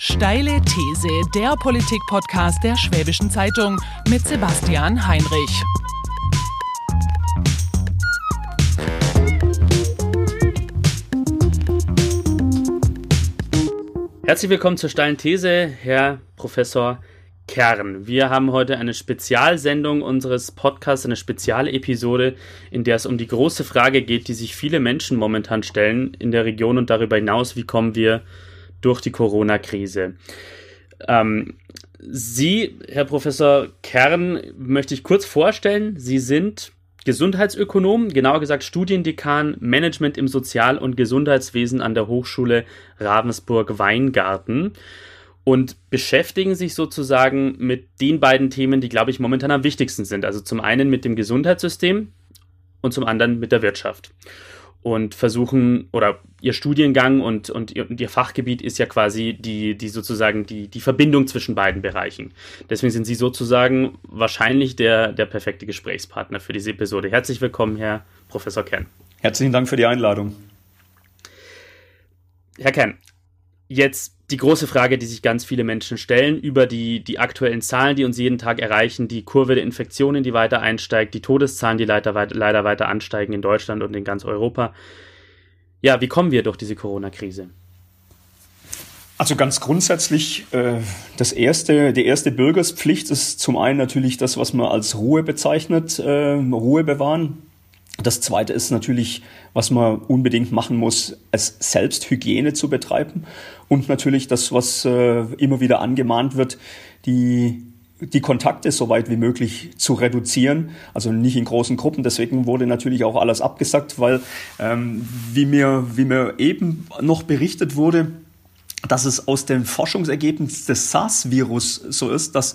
Steile These, der Politik-Podcast der Schwäbischen Zeitung mit Sebastian Heinrich. Herzlich willkommen zur Steilen These, Herr Professor Kern. Wir haben heute eine Spezialsendung unseres Podcasts, eine Spezialepisode, in der es um die große Frage geht, die sich viele Menschen momentan stellen in der Region und darüber hinaus, wie kommen wir durch die Corona-Krise. Ähm, Sie, Herr Professor Kern, möchte ich kurz vorstellen. Sie sind Gesundheitsökonom, genauer gesagt Studiendekan Management im Sozial- und Gesundheitswesen an der Hochschule Ravensburg-Weingarten und beschäftigen sich sozusagen mit den beiden Themen, die, glaube ich, momentan am wichtigsten sind. Also zum einen mit dem Gesundheitssystem und zum anderen mit der Wirtschaft und versuchen, oder ihr Studiengang und, und, ihr, und ihr Fachgebiet ist ja quasi die, die sozusagen die, die Verbindung zwischen beiden Bereichen. Deswegen sind Sie sozusagen wahrscheinlich der, der perfekte Gesprächspartner für diese Episode. Herzlich willkommen, Herr Professor Kern. Herzlichen Dank für die Einladung. Herr Kern, jetzt die große Frage, die sich ganz viele Menschen stellen über die, die aktuellen Zahlen, die uns jeden Tag erreichen, die Kurve der Infektionen, die weiter einsteigt, die Todeszahlen, die leider, leider weiter ansteigen in Deutschland und in ganz Europa. Ja, wie kommen wir durch diese Corona-Krise? Also ganz grundsätzlich, äh, das erste, die erste Bürgerspflicht ist zum einen natürlich das, was man als Ruhe bezeichnet, äh, Ruhe bewahren. Das zweite ist natürlich, was man unbedingt machen muss, es selbst Hygiene zu betreiben. Und natürlich das, was äh, immer wieder angemahnt wird, die die Kontakte so weit wie möglich zu reduzieren, also nicht in großen Gruppen. Deswegen wurde natürlich auch alles abgesagt, weil ähm, wie mir wie mir eben noch berichtet wurde, dass es aus dem Forschungsergebnis des SARS-Virus so ist, dass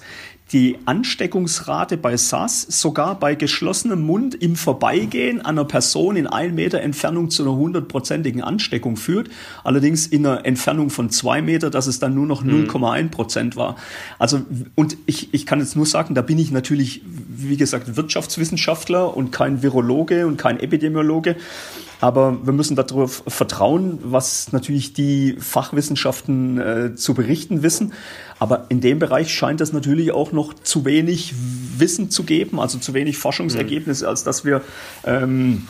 die Ansteckungsrate bei SARS sogar bei geschlossenem Mund im Vorbeigehen einer Person in ein Meter Entfernung zu einer hundertprozentigen Ansteckung führt. Allerdings in einer Entfernung von zwei Meter, dass es dann nur noch 0,1 mhm. Prozent war. Also, und ich, ich kann jetzt nur sagen, da bin ich natürlich, wie gesagt, Wirtschaftswissenschaftler und kein Virologe und kein Epidemiologe. Aber wir müssen darauf vertrauen, was natürlich die Fachwissenschaften äh, zu berichten wissen. Aber in dem Bereich scheint es natürlich auch noch zu wenig Wissen zu geben, also zu wenig Forschungsergebnisse, als dass wir ähm,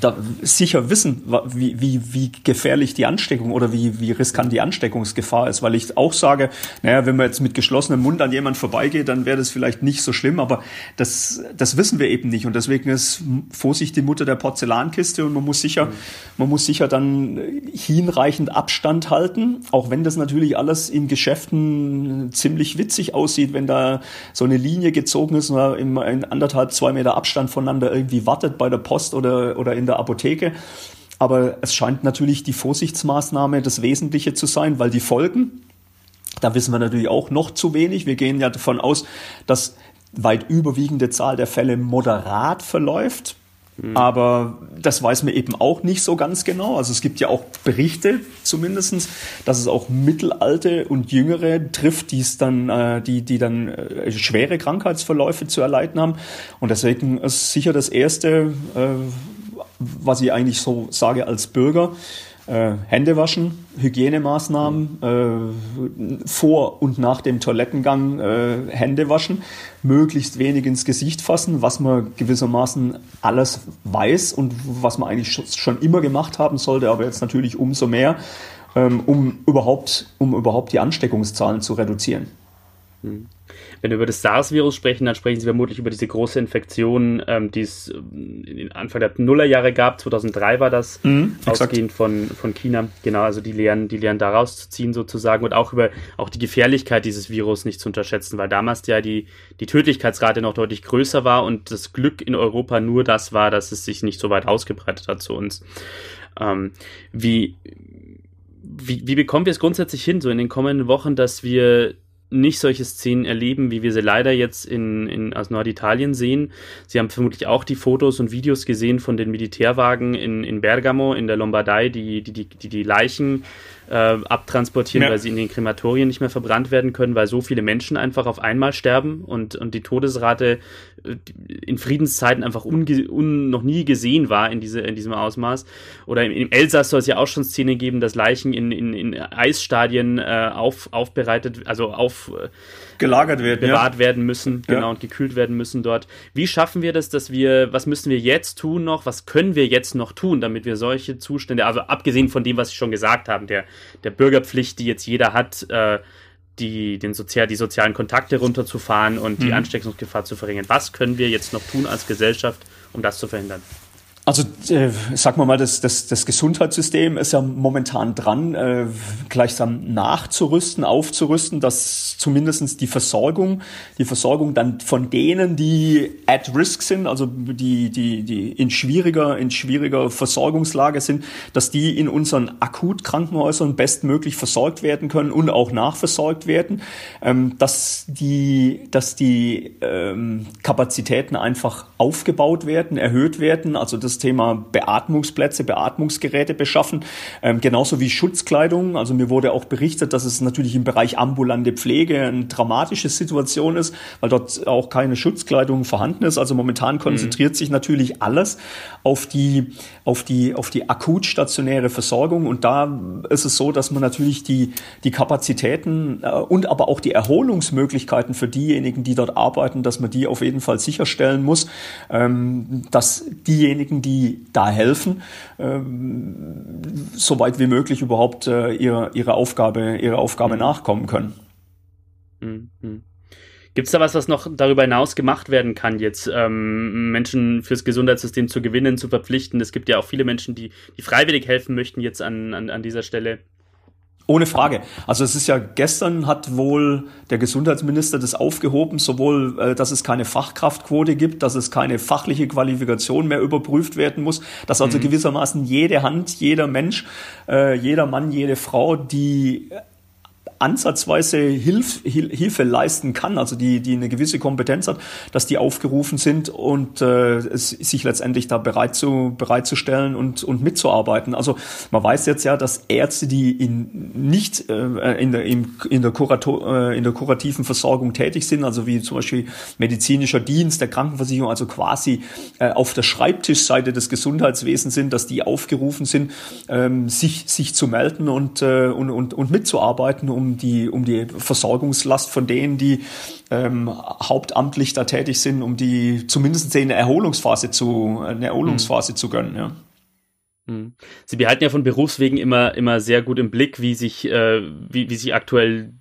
da sicher wissen, wie, wie, wie gefährlich die Ansteckung oder wie, wie riskant die Ansteckungsgefahr ist, weil ich auch sage, naja, wenn man jetzt mit geschlossenem Mund an jemand vorbeigeht, dann wäre das vielleicht nicht so schlimm, aber das, das wissen wir eben nicht und deswegen ist Vorsicht die Mutter der Porzellankiste und man muss sicher, mhm. man muss sicher dann hinreichend Abstand halten, auch wenn das natürlich alles in Geschäften ziemlich witzig aussieht, wenn da so eine Linie gezogen ist und man in anderthalb, zwei Meter Abstand voneinander irgendwie wartet bei der Post oder, oder oder in der Apotheke. Aber es scheint natürlich die Vorsichtsmaßnahme das Wesentliche zu sein, weil die Folgen, da wissen wir natürlich auch noch zu wenig. Wir gehen ja davon aus, dass weit überwiegende Zahl der Fälle moderat verläuft. Mhm. Aber das weiß man eben auch nicht so ganz genau. Also es gibt ja auch Berichte zumindestens, dass es auch Mittelalte und Jüngere trifft, die es dann, äh, die, die dann äh, schwere Krankheitsverläufe zu erleiden haben. Und deswegen ist sicher das erste, äh, was ich eigentlich so sage als Bürger. Äh, Hände waschen, Hygienemaßnahmen, äh, vor und nach dem Toilettengang äh, Hände waschen, möglichst wenig ins Gesicht fassen, was man gewissermaßen alles weiß und was man eigentlich schon immer gemacht haben sollte, aber jetzt natürlich umso mehr, ähm, um, überhaupt, um überhaupt die Ansteckungszahlen zu reduzieren. Hm. Wenn wir über das SARS-Virus sprechen, dann sprechen Sie vermutlich über diese große Infektion, ähm, die es ähm, Anfang der Nullerjahre gab. 2003 war das, mhm, ausgehend von, von China. Genau, also die Lehren, die Lehren daraus zu ziehen sozusagen und auch über auch die Gefährlichkeit dieses Virus nicht zu unterschätzen, weil damals ja die, die Tödlichkeitsrate noch deutlich größer war und das Glück in Europa nur das war, dass es sich nicht so weit ausgebreitet hat zu uns. Ähm, wie, wie, wie bekommen wir es grundsätzlich hin, so in den kommenden Wochen, dass wir nicht solche Szenen erleben, wie wir sie leider jetzt in, in, aus Norditalien sehen. Sie haben vermutlich auch die Fotos und Videos gesehen von den Militärwagen in, in Bergamo, in der Lombardei, die die, die, die, die Leichen äh, abtransportieren, ja. weil sie in den Krematorien nicht mehr verbrannt werden können, weil so viele Menschen einfach auf einmal sterben und, und die Todesrate äh, in Friedenszeiten einfach unge un noch nie gesehen war in, diese, in diesem Ausmaß. Oder im, im Elsass soll es ja auch schon Szene geben, dass Leichen in, in, in Eisstadien äh, auf, aufbereitet, also auf äh, gelagert werden, bewahrt ja. werden müssen, genau, ja. und gekühlt werden müssen dort. Wie schaffen wir das, dass wir, was müssen wir jetzt tun noch, was können wir jetzt noch tun, damit wir solche Zustände, also abgesehen von dem, was ich schon gesagt habe, der, der Bürgerpflicht, die jetzt jeder hat, äh, die, den Sozial, die sozialen Kontakte runterzufahren und die mhm. Ansteckungsgefahr zu verringern. Was können wir jetzt noch tun als Gesellschaft, um das zu verhindern? Also äh, sagen wir mal, das, das, das Gesundheitssystem ist ja momentan dran, äh, gleichsam nachzurüsten, aufzurüsten, dass zumindestens die Versorgung, die Versorgung dann von denen, die at risk sind, also die, die, die in schwieriger, in schwieriger Versorgungslage sind, dass die in unseren Akutkrankenhäusern bestmöglich versorgt werden können und auch nachversorgt werden, ähm, dass die, dass die ähm, Kapazitäten einfach aufgebaut werden, erhöht werden, also das Thema Beatmungsplätze, Beatmungsgeräte beschaffen, ähm, genauso wie Schutzkleidung. Also mir wurde auch berichtet, dass es natürlich im Bereich ambulante Pflege eine dramatische Situation ist, weil dort auch keine Schutzkleidung vorhanden ist. Also momentan konzentriert mhm. sich natürlich alles auf die, auf die, auf die akut stationäre Versorgung. Und da ist es so, dass man natürlich die, die Kapazitäten äh, und aber auch die Erholungsmöglichkeiten für diejenigen, die dort arbeiten, dass man die auf jeden Fall sicherstellen muss, ähm, dass diejenigen, die die da helfen, ähm, so weit wie möglich überhaupt äh, ihre, ihre Aufgabe, ihre Aufgabe mhm. nachkommen können. Mhm. Gibt es da was, was noch darüber hinaus gemacht werden kann, jetzt ähm, Menschen fürs Gesundheitssystem zu gewinnen, zu verpflichten? Es gibt ja auch viele Menschen, die, die freiwillig helfen möchten jetzt an, an, an dieser Stelle. Ohne Frage. Also es ist ja gestern hat wohl der Gesundheitsminister das aufgehoben, sowohl, äh, dass es keine Fachkraftquote gibt, dass es keine fachliche Qualifikation mehr überprüft werden muss, dass also mhm. gewissermaßen jede Hand, jeder Mensch, äh, jeder Mann, jede Frau, die ansatzweise Hilf, Hilfe leisten kann, also die, die eine gewisse Kompetenz hat, dass die aufgerufen sind und äh, sich letztendlich da bereit zu bereitzustellen und, und mitzuarbeiten. Also man weiß jetzt ja, dass Ärzte, die in nicht äh, in, der, in, in, der Kurator, äh, in der kurativen Versorgung tätig sind, also wie zum Beispiel medizinischer Dienst der Krankenversicherung, also quasi äh, auf der Schreibtischseite des Gesundheitswesens sind, dass die aufgerufen sind, ähm, sich, sich zu melden und, äh, und, und, und mitzuarbeiten, um die, um die Versorgungslast von denen, die ähm, hauptamtlich da tätig sind, um die zumindest eine Erholungsphase zu, eine Erholungsphase mhm. zu gönnen. Ja. Mhm. Sie behalten ja von Berufswegen immer, immer sehr gut im Blick, wie sich, äh, wie, wie sich aktuell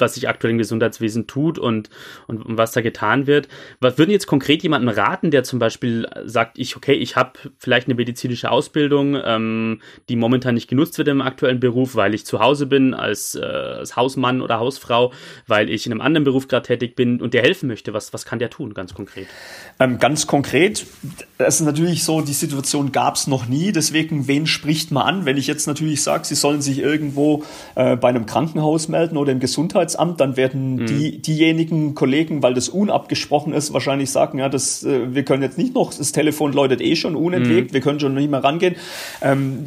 was sich aktuell im Gesundheitswesen tut und, und, und, was da getan wird. Was würden jetzt konkret jemanden raten, der zum Beispiel sagt, ich, okay, ich habe vielleicht eine medizinische Ausbildung, ähm, die momentan nicht genutzt wird im aktuellen Beruf, weil ich zu Hause bin als, äh, als Hausmann oder Hausfrau, weil ich in einem anderen Beruf gerade tätig bin und der helfen möchte. Was, was kann der tun, ganz konkret? Ähm, ganz konkret, das ist natürlich so, die Situation gab es noch nie, deswegen, wen spricht man an? Wenn ich jetzt natürlich sage, sie sollen sich irgendwo äh, bei einem Krankenhaus melden oder im Gesundheits Gesundheitsamt, dann werden mhm. die, diejenigen Kollegen, weil das unabgesprochen ist, wahrscheinlich sagen, ja, das, äh, wir können jetzt nicht noch, das Telefon läutet eh schon unentwegt, mhm. wir können schon nicht mehr rangehen. Ähm,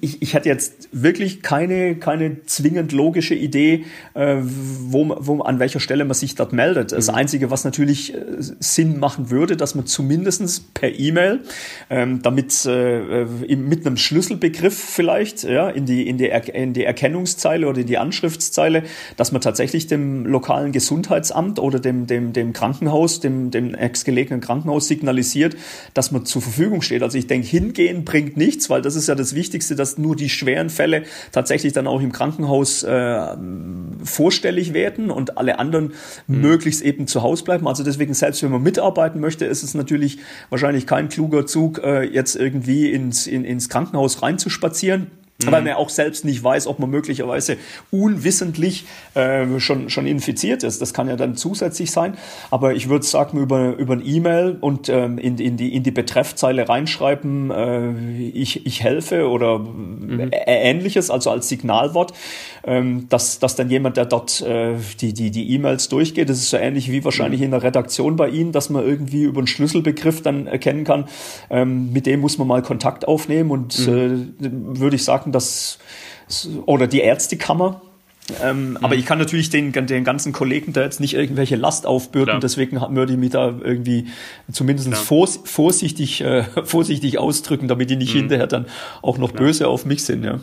ich, ich hatte jetzt wirklich keine, keine zwingend logische Idee, äh, wo, wo, an welcher Stelle man sich dort meldet. Das mhm. Einzige, was natürlich äh, Sinn machen würde, dass man zumindestens per E-Mail, ähm, damit äh, äh mit einem Schlüsselbegriff vielleicht, ja, in die, in die, er in die Erkennungszeile oder in die Anschriftszeile, dass man tatsächlich dem lokalen Gesundheitsamt oder dem, dem, dem Krankenhaus, dem, dem nächstgelegenen Krankenhaus signalisiert, dass man zur Verfügung steht. Also ich denke, hingehen bringt nichts, weil das ist ja das Wichtigste, dass nur die schweren Fälle tatsächlich dann auch im Krankenhaus äh, vorstellig werden und alle anderen mhm. möglichst eben zu Hause bleiben. Also deswegen, selbst wenn man mitarbeiten möchte, ist es natürlich wahrscheinlich kein kluger Zug, äh, jetzt irgendwie ins, in, ins Krankenhaus reinzuspazieren mhm. weil man auch selbst nicht weiß, ob man möglicherweise unwissentlich äh, schon, schon infiziert ist. Das kann ja dann zusätzlich sein. Aber ich würde sagen, über, über ein E-Mail und ähm, in, in, die, in die Betreffzeile reinschreiben, äh, ich, ich helfe oder mhm. ähnliches, also als Signalwort, ähm, dass, dass dann jemand, der dort äh, die die die E-Mails durchgeht, das ist so ähnlich wie wahrscheinlich mhm. in der Redaktion bei Ihnen, dass man irgendwie über einen Schlüsselbegriff dann erkennen kann, ähm, mit dem muss man mal Kontakt aufnehmen und mhm. äh, würde ich sagen, sagen, dass oder die Ärztekammer. Ähm, mhm. Aber ich kann natürlich den, den ganzen Kollegen da jetzt nicht irgendwelche Last aufbürden, Klar. deswegen würde ich mich da irgendwie zumindest vors, vorsichtig, äh, vorsichtig ausdrücken, damit die nicht mhm. hinterher dann auch noch Klar. böse auf mich sind, ja.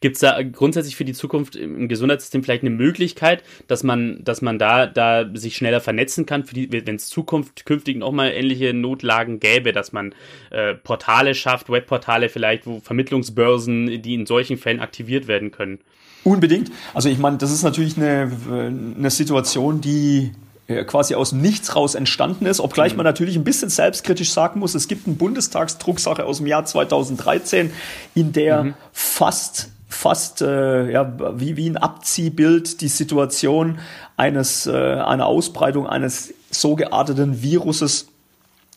Gibt es da grundsätzlich für die Zukunft im Gesundheitssystem vielleicht eine Möglichkeit, dass man, dass man da, da sich schneller vernetzen kann, wenn es Zukunft künftig noch mal ähnliche Notlagen gäbe, dass man äh, Portale schafft, Webportale vielleicht, wo Vermittlungsbörsen, die in solchen Fällen aktiviert werden können? Unbedingt. Also ich meine, das ist natürlich eine, eine Situation, die quasi aus dem Nichts raus entstanden ist, obgleich mhm. man natürlich ein bisschen selbstkritisch sagen muss, es gibt eine Bundestagsdrucksache aus dem Jahr 2013, in der mhm. fast fast äh, ja, wie, wie ein Abziehbild die Situation eines, äh, einer Ausbreitung eines so gearteten Viruses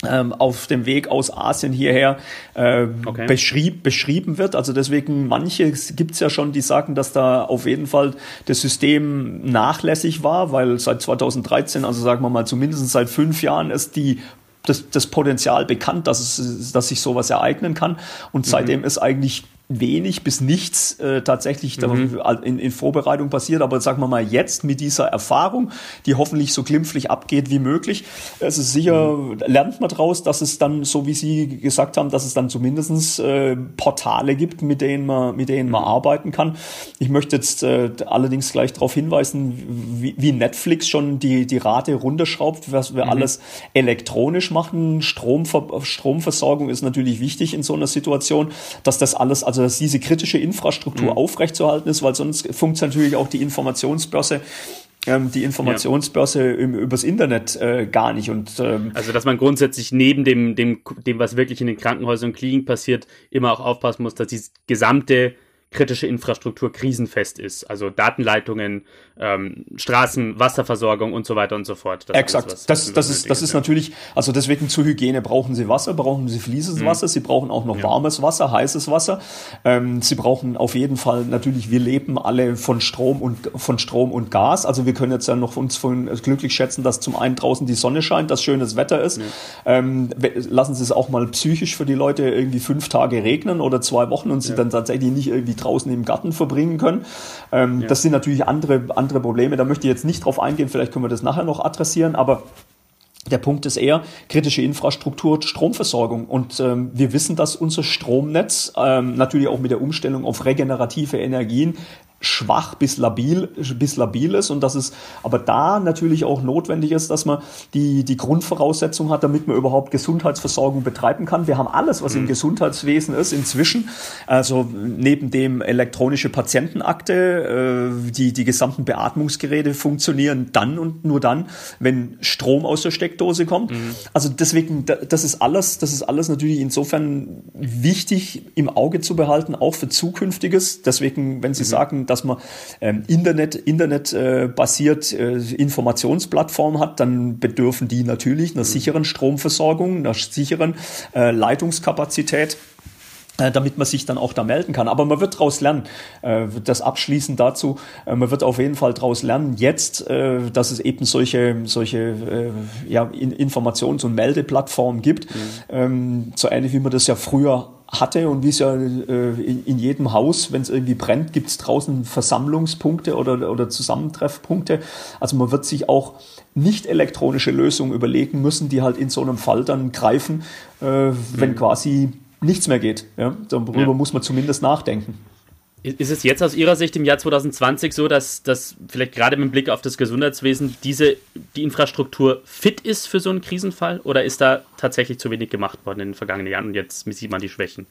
auf dem Weg aus Asien hierher äh, okay. beschrieb, beschrieben wird. Also deswegen, manche gibt's ja schon, die sagen, dass da auf jeden Fall das System nachlässig war, weil seit 2013, also sagen wir mal zumindest seit fünf Jahren, ist die das, das Potenzial bekannt, dass, es, dass sich sowas ereignen kann. Und seitdem mhm. ist eigentlich wenig bis nichts äh, tatsächlich mhm. in, in, Vorbereitung passiert. Aber sagen wir mal jetzt mit dieser Erfahrung, die hoffentlich so glimpflich abgeht wie möglich, es ist sicher, mhm. lernt man daraus, dass es dann, so wie Sie gesagt haben, dass es dann zumindestens äh, Portale gibt, mit denen man, mit denen man mhm. arbeiten kann. Ich möchte jetzt äh, allerdings gleich darauf hinweisen, wie, wie, Netflix schon die, die Rate runterschraubt, was wir mhm. alles elektronisch machen. Stromver Stromversorgung ist natürlich wichtig in so einer Situation, dass das alles also dass diese kritische Infrastruktur mhm. aufrechtzuerhalten ist, weil sonst funktioniert natürlich auch die Informationsbörse ähm, die Informationsbörse ja. im, übers Internet äh, gar nicht. Und, ähm, also dass man grundsätzlich neben dem, dem, dem, was wirklich in den Krankenhäusern und Kliniken passiert, immer auch aufpassen muss, dass die gesamte kritische Infrastruktur krisenfest ist. Also Datenleitungen, ähm, Straßen, Wasserversorgung und so weiter und so fort. Das Exakt. Alles, das, das, ist, das ist natürlich, also deswegen zur Hygiene brauchen Sie Wasser, brauchen Sie fließendes mhm. Wasser, Sie brauchen auch noch ja. warmes Wasser, heißes Wasser. Ähm, Sie brauchen auf jeden Fall natürlich, wir leben alle von Strom und von Strom und Gas. Also wir können jetzt ja noch uns von, glücklich schätzen, dass zum einen draußen die Sonne scheint, dass schönes Wetter ist. Ja. Ähm, lassen Sie es auch mal psychisch für die Leute irgendwie fünf Tage regnen oder zwei Wochen und sie dann tatsächlich nicht irgendwie draußen im Garten verbringen können. Ähm. Das sind natürlich andere, andere Probleme. Da möchte ich jetzt nicht drauf eingehen. Vielleicht können wir das nachher noch adressieren. Aber der Punkt ist eher kritische Infrastruktur, Stromversorgung. Und ähm, wir wissen, dass unser Stromnetz ähm, natürlich auch mit der Umstellung auf regenerative Energien schwach bis labil, bis labil ist und dass es aber da natürlich auch notwendig ist, dass man die, die Grundvoraussetzung hat, damit man überhaupt Gesundheitsversorgung betreiben kann. Wir haben alles, was mhm. im Gesundheitswesen ist, inzwischen. Also neben dem elektronische Patientenakte, äh, die, die gesamten Beatmungsgeräte funktionieren dann und nur dann, wenn Strom aus der Steckdose kommt. Mhm. Also deswegen, das ist alles, das ist alles natürlich insofern wichtig im Auge zu behalten, auch für zukünftiges. Deswegen, wenn Sie mhm. sagen, dass man ähm, Internet, Internet äh, basiert äh, Informationsplattform hat, dann bedürfen die natürlich einer mhm. sicheren Stromversorgung, einer sicheren äh, Leitungskapazität äh, damit man sich dann auch da melden kann. Aber man wird daraus lernen. Äh, das abschließend dazu, äh, man wird auf jeden Fall daraus lernen, jetzt, dass es eben solche, solche ja, Informations- und Meldeplattformen gibt, mhm. Ähm, so ähnlich wie man das ja früher hatte und wie es ja äh, in, in, jedem Haus, wenn es irgendwie brennt, gibt es draußen Versammlungspunkte oder, oder Zusammentreffpunkte. Also man wird sich auch nicht elektronische Lösungen überlegen müssen, die halt in so einem Fall dann greifen, äh, wenn mhm. quasi nichts mehr geht. Ja? Darüber ja. muss man zumindest nachdenken. Ist es jetzt aus Ihrer Sicht im Jahr 2020 so, dass, dass vielleicht gerade mit Blick auf das Gesundheitswesen diese, die Infrastruktur fit ist für so einen Krisenfall? Oder ist da tatsächlich zu wenig gemacht worden in den vergangenen Jahren und jetzt sieht man die Schwächen?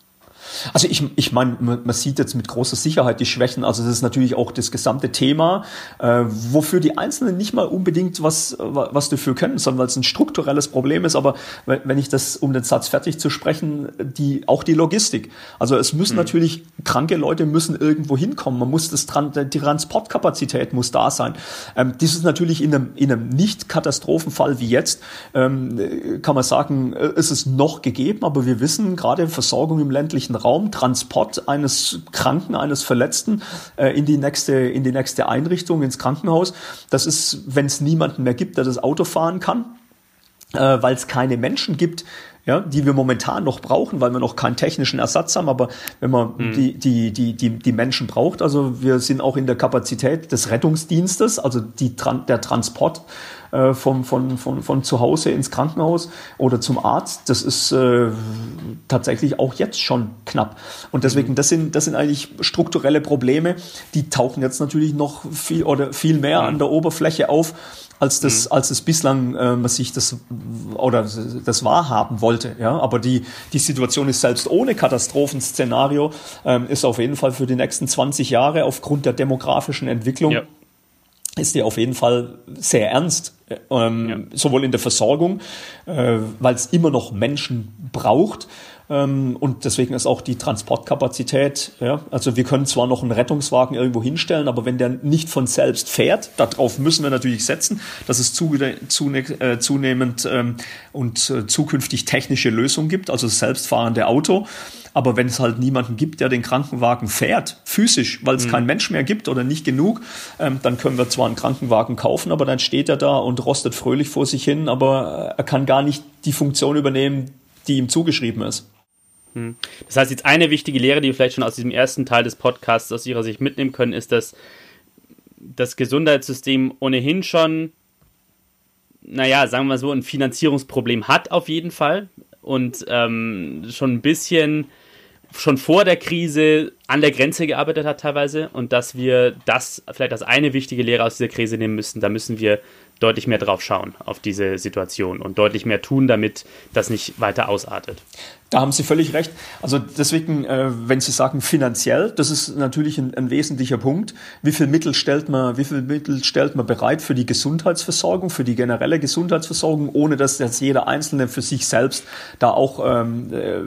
Also ich, ich meine, man, sieht jetzt mit großer Sicherheit die Schwächen. Also das ist natürlich auch das gesamte Thema, äh, wofür die Einzelnen nicht mal unbedingt was, was dafür können, sondern weil es ein strukturelles Problem ist. Aber wenn ich das, um den Satz fertig zu sprechen, die, auch die Logistik. Also es müssen mhm. natürlich, kranke Leute müssen irgendwo hinkommen. Man muss das, die Transportkapazität muss da sein. Ähm, das ist natürlich in einem, in einem Nicht-Katastrophenfall wie jetzt, ähm, kann man sagen, äh, ist es noch gegeben, aber wir wissen, gerade Versorgung im ländlichen öffentlichen Raum, Transport eines Kranken, eines Verletzten äh, in die nächste in die nächste Einrichtung ins Krankenhaus. Das ist, wenn es niemanden mehr gibt, der das Auto fahren kann, äh, weil es keine Menschen gibt, ja, die wir momentan noch brauchen, weil wir noch keinen technischen Ersatz haben, aber wenn man mhm. die, die, die, die, die Menschen braucht, also wir sind auch in der Kapazität des Rettungsdienstes, also die, der Transport äh, vom, von, von, von zu Hause ins Krankenhaus oder zum Arzt, das ist äh, tatsächlich auch jetzt schon knapp. Und deswegen, das sind, das sind eigentlich strukturelle Probleme, die tauchen jetzt natürlich noch viel oder viel mehr an der Oberfläche auf, als das, mhm. als es bislang äh, man sich das oder das wahrhaben wollte. Ja, aber die die Situation ist selbst ohne Katastrophenszenario ähm, ist auf jeden Fall für die nächsten 20 Jahre aufgrund der demografischen Entwicklung ja. Ist die auf jeden Fall sehr ernst. Ähm, ja. Sowohl in der Versorgung, äh, weil es immer noch Menschen braucht, und deswegen ist auch die Transportkapazität, ja, also wir können zwar noch einen Rettungswagen irgendwo hinstellen, aber wenn der nicht von selbst fährt, darauf müssen wir natürlich setzen, dass es äh, zunehmend ähm, und äh, zukünftig technische Lösungen gibt, also selbstfahrende Auto. Aber wenn es halt niemanden gibt, der den Krankenwagen fährt, physisch, weil es mhm. keinen Mensch mehr gibt oder nicht genug, ähm, dann können wir zwar einen Krankenwagen kaufen, aber dann steht er da und rostet fröhlich vor sich hin, aber äh, er kann gar nicht die Funktion übernehmen, die ihm zugeschrieben ist. Hm. Das heißt, jetzt eine wichtige Lehre, die wir vielleicht schon aus diesem ersten Teil des Podcasts aus Ihrer Sicht mitnehmen können, ist, dass das Gesundheitssystem ohnehin schon, naja, sagen wir mal so, ein Finanzierungsproblem hat auf jeden Fall und ähm, schon ein bisschen schon vor der Krise an der Grenze gearbeitet hat teilweise und dass wir das vielleicht als eine wichtige Lehre aus dieser Krise nehmen müssen. Da müssen wir deutlich mehr drauf schauen auf diese Situation und deutlich mehr tun, damit das nicht weiter ausartet. Da haben Sie völlig recht. Also deswegen, äh, wenn Sie sagen finanziell, das ist natürlich ein, ein, wesentlicher Punkt. Wie viel Mittel stellt man, wie viel Mittel stellt man bereit für die Gesundheitsversorgung, für die generelle Gesundheitsversorgung, ohne dass jetzt jeder Einzelne für sich selbst da auch ähm, äh,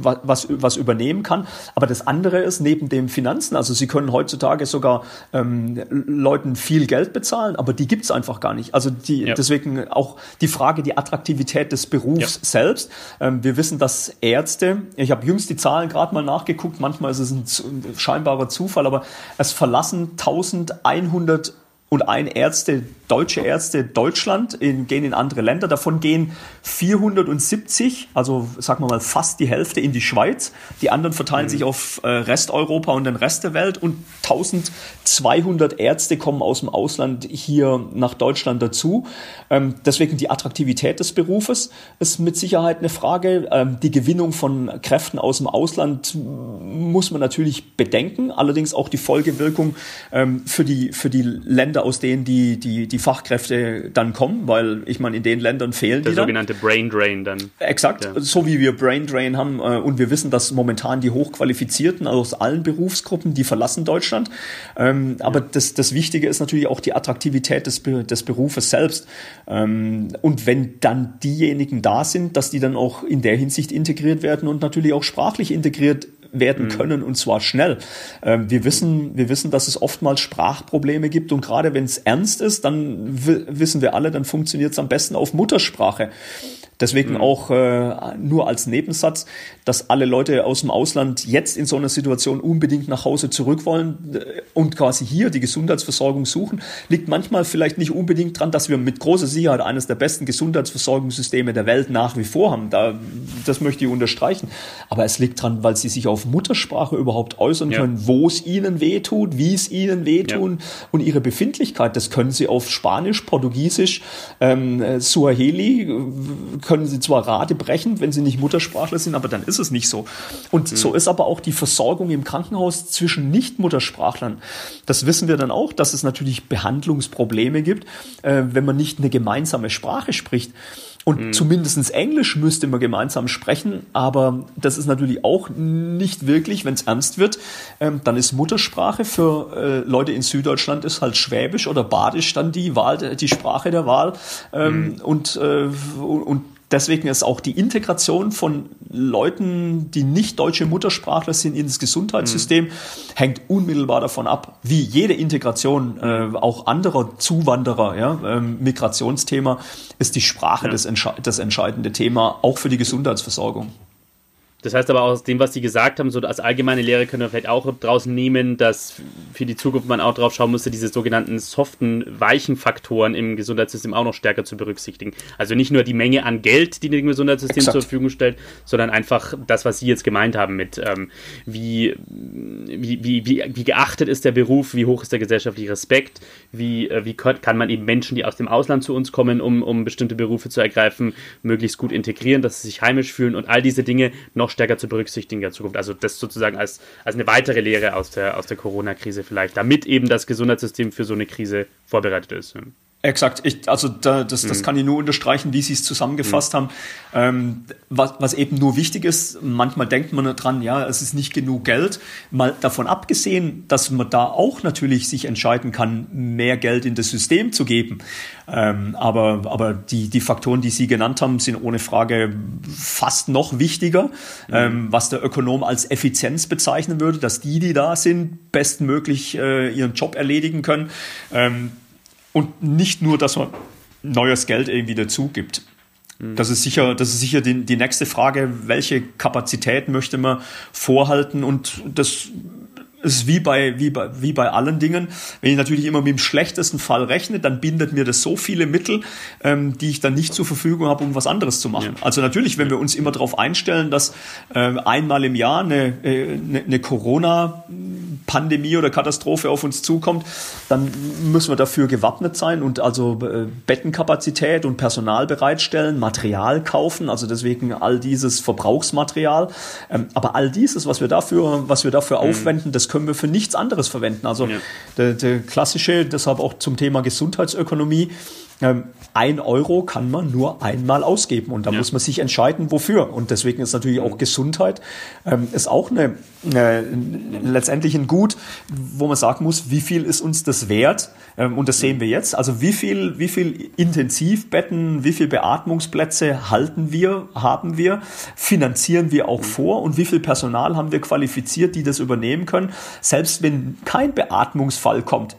was, was übernehmen kann. Aber das andere ist neben dem Finanzen, also Sie können heutzutage sogar ähm, Leuten viel Geld bezahlen, aber die gibt's einfach gar nicht. Also die, ja. deswegen auch die Frage, die Attraktivität des Berufs ja. selbst. Ähm, wir wissen, dass Ärzte, ich habe jüngst die Zahlen gerade mal nachgeguckt, manchmal ist es ein, ein scheinbarer Zufall, aber es verlassen 1100 und ein Ärzte, deutsche Ärzte Deutschland, in, gehen in andere Länder. Davon gehen 470, also sagen wir mal fast die Hälfte in die Schweiz. Die anderen verteilen mhm. sich auf äh, Resteuropa und den Rest der Welt. Und 1200 Ärzte kommen aus dem Ausland hier nach Deutschland dazu. Ähm, deswegen die Attraktivität des Berufes ist mit Sicherheit eine Frage. Ähm, die Gewinnung von Kräften aus dem Ausland muss man natürlich bedenken. Allerdings auch die Folgewirkung ähm, für die, für die Länder aus denen die, die, die Fachkräfte dann kommen, weil ich meine, in den Ländern fehlen Der die. Der sogenannte Brain Drain dann. Exakt, ja. so wie wir Brain Drain haben äh, und wir wissen, dass momentan die Hochqualifizierten aus allen Berufsgruppen, die verlassen Deutschland. Ähm, ja. Aber das, das Wichtige ist natürlich auch die Attraktivität des, des Berufes selbst. Ähm, und wenn dann diejenigen da sind, dass die dann auch in der Hinsicht integriert werden und natürlich auch sprachlich integriert werden mhm. können und zwar schnell. Ähm, wir wissen, wir wissen, dass es oftmals Sprachprobleme gibt und gerade wenn es ernst ist, dann wissen wir alle, dann funktioniert es am besten auf Muttersprache. Deswegen mhm. auch äh, nur als Nebensatz, dass alle Leute aus dem Ausland jetzt in so einer Situation unbedingt nach Hause zurück wollen äh, und quasi hier die Gesundheitsversorgung suchen, liegt manchmal vielleicht nicht unbedingt dran, dass wir mit großer Sicherheit eines der besten Gesundheitsversorgungssysteme der Welt nach wie vor haben. Da, das möchte ich unterstreichen. Aber es liegt dran, weil sie sich auf Muttersprache überhaupt äußern ja. können, wo es ihnen wehtut, wie es ihnen wehtun ja. und ihre Befindlichkeit. Das können sie auf Spanisch, Portugiesisch, ähm, Suaheli, können sie zwar Rate brechen, wenn sie nicht Muttersprachler sind, aber dann ist es nicht so. Und mhm. so ist aber auch die Versorgung im Krankenhaus zwischen Nicht-Muttersprachlern. Das wissen wir dann auch, dass es natürlich Behandlungsprobleme gibt, äh, wenn man nicht eine gemeinsame Sprache spricht. Und mhm. zumindestens Englisch müsste man gemeinsam sprechen, aber das ist natürlich auch nicht wirklich, wenn es ernst wird. Ähm, dann ist Muttersprache für äh, Leute in Süddeutschland ist halt Schwäbisch oder Badisch dann die Wahl, die Sprache der Wahl. Ähm, mhm. und, äh, und Deswegen ist auch die Integration von Leuten, die nicht deutsche Muttersprachler sind, ins Gesundheitssystem, mhm. hängt unmittelbar davon ab, wie jede Integration äh, auch anderer Zuwanderer, ja, ähm, Migrationsthema, ist die Sprache ja. das, das entscheidende Thema, auch für die Gesundheitsversorgung. Das heißt aber auch aus dem, was Sie gesagt haben, so als allgemeine Lehre können wir vielleicht auch draußen nehmen, dass für die Zukunft man auch drauf schauen müsste, diese sogenannten soften, weichen Faktoren im Gesundheitssystem auch noch stärker zu berücksichtigen. Also nicht nur die Menge an Geld, die dem Gesundheitssystem Exakt. zur Verfügung stellt, sondern einfach das, was Sie jetzt gemeint haben mit ähm, wie, wie, wie, wie, wie geachtet ist der Beruf, wie hoch ist der gesellschaftliche Respekt, wie, äh, wie kann man eben Menschen, die aus dem Ausland zu uns kommen, um, um bestimmte Berufe zu ergreifen, möglichst gut integrieren, dass sie sich heimisch fühlen und all diese Dinge noch stärker zu berücksichtigen in der Zukunft. Also das sozusagen als, als eine weitere Lehre aus der, aus der Corona-Krise vielleicht, damit eben das Gesundheitssystem für so eine Krise vorbereitet ist. Exakt, ich, also da, das, das mhm. kann ich nur unterstreichen, wie Sie es zusammengefasst mhm. haben. Ähm, was, was eben nur wichtig ist, manchmal denkt man dran, ja, es ist nicht genug Geld. Mal davon abgesehen, dass man da auch natürlich sich entscheiden kann, mehr Geld in das System zu geben. Ähm, aber aber die, die Faktoren, die Sie genannt haben, sind ohne Frage fast noch wichtiger. Mhm. Ähm, was der Ökonom als Effizienz bezeichnen würde, dass die, die da sind, bestmöglich äh, ihren Job erledigen können. Ähm, und nicht nur, dass man neues Geld irgendwie dazu gibt. Mhm. Das ist sicher, das ist sicher die, die nächste Frage, welche Kapazität möchte man vorhalten und das es ist wie bei, wie, bei, wie bei allen Dingen. Wenn ich natürlich immer mit dem schlechtesten Fall rechne, dann bindet mir das so viele Mittel, ähm, die ich dann nicht zur Verfügung habe, um was anderes zu machen. Ja. Also natürlich, wenn wir uns immer darauf einstellen, dass äh, einmal im Jahr eine, äh, eine, Corona-Pandemie oder Katastrophe auf uns zukommt, dann müssen wir dafür gewappnet sein und also äh, Bettenkapazität und Personal bereitstellen, Material kaufen, also deswegen all dieses Verbrauchsmaterial. Ähm, aber all dieses, was wir dafür, was wir dafür mhm. aufwenden, das können wir für nichts anderes verwenden. Also ja. der, der, klassische, deshalb auch zum Thema Gesundheitsökonomie, ähm, ein Euro kann man nur einmal ausgeben und da ja. muss man sich entscheiden, wofür. Und deswegen ist natürlich auch Gesundheit ähm, ist auch eine, äh, letztendlich ein Gut, wo man sagen muss, wie viel ist uns das wert? Ähm, und das sehen wir jetzt. Also wie viel, wie viel Intensivbetten, wie viel Beatmungsplätze halten wir, haben wir, finanzieren wir auch vor und wie viel Personal haben wir qualifiziert, die das übernehmen können, selbst wenn kein Beatmungsfall kommt.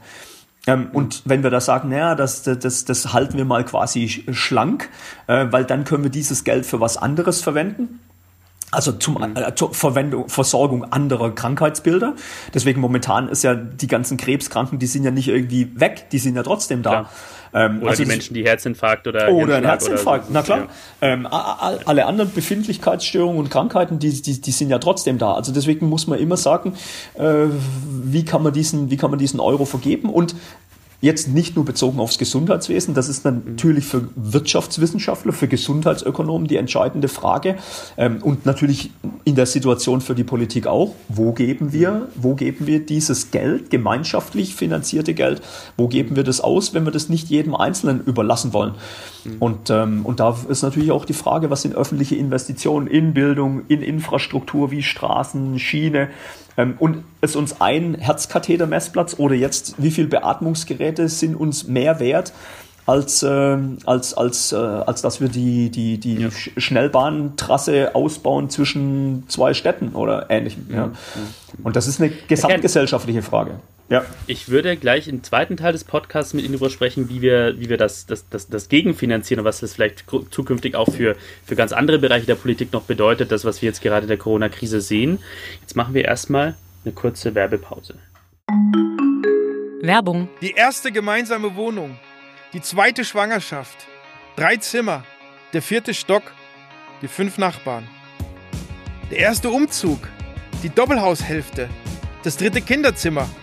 Ähm, und wenn wir da sagen, naja, das, das, das halten wir mal quasi schlank, äh, weil dann können wir dieses Geld für was anderes verwenden. Also zum, mhm. äh, zur Verwendung, Versorgung anderer Krankheitsbilder. Deswegen momentan ist ja die ganzen Krebskranken, die sind ja nicht irgendwie weg, die sind ja trotzdem da. Klar. Ähm, oder also die Menschen, die Herzinfarkt oder Oder ein Herzinfarkt, so. na klar. Ja. Ähm, alle anderen Befindlichkeitsstörungen und Krankheiten, die, die, die sind ja trotzdem da. Also deswegen muss man immer sagen, äh, wie kann man diesen, wie kann man diesen Euro vergeben? Und Jetzt nicht nur bezogen aufs Gesundheitswesen, das ist natürlich für Wirtschaftswissenschaftler, für Gesundheitsökonomen die entscheidende Frage ähm, und natürlich in der Situation für die Politik auch. Wo geben wir, wo geben wir dieses Geld, gemeinschaftlich finanzierte Geld, wo geben wir das aus, wenn wir das nicht jedem Einzelnen überlassen wollen? Mhm. Und, ähm, und da ist natürlich auch die Frage, was sind öffentliche Investitionen in Bildung, in Infrastruktur wie Straßen, Schiene, ähm, und ist uns ein Herzkathetermessplatz oder jetzt wie viele Beatmungsgeräte sind uns mehr wert, als, äh, als, als, äh, als dass wir die, die, die ja. Schnellbahntrasse ausbauen zwischen zwei Städten oder ähnlichem. Ja. Und das ist eine gesamtgesellschaftliche Frage. Ja. Ich würde gleich im zweiten Teil des Podcasts mit Ihnen darüber sprechen, wie wir, wie wir das, das, das, das gegenfinanzieren und was das vielleicht zukünftig auch für, für ganz andere Bereiche der Politik noch bedeutet, das, was wir jetzt gerade in der Corona-Krise sehen. Jetzt machen wir erstmal eine kurze Werbepause. Werbung. Die erste gemeinsame Wohnung, die zweite Schwangerschaft, drei Zimmer, der vierte Stock, die fünf Nachbarn. Der erste Umzug, die Doppelhaushälfte, das dritte Kinderzimmer –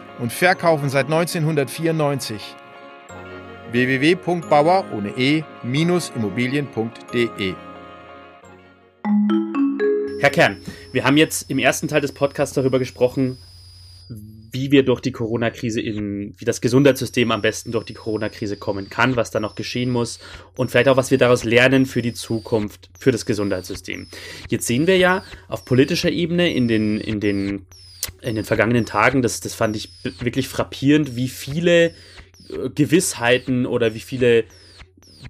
und verkaufen seit 1994. www.bauer ohne e-immobilien.de Herr Kern, wir haben jetzt im ersten Teil des Podcasts darüber gesprochen, wie wir durch die Corona-Krise in, wie das Gesundheitssystem am besten durch die Corona-Krise kommen kann, was da noch geschehen muss und vielleicht auch, was wir daraus lernen für die Zukunft, für das Gesundheitssystem. Jetzt sehen wir ja auf politischer Ebene in den, in den, in den vergangenen Tagen, das, das fand ich wirklich frappierend, wie viele äh, Gewissheiten oder wie viele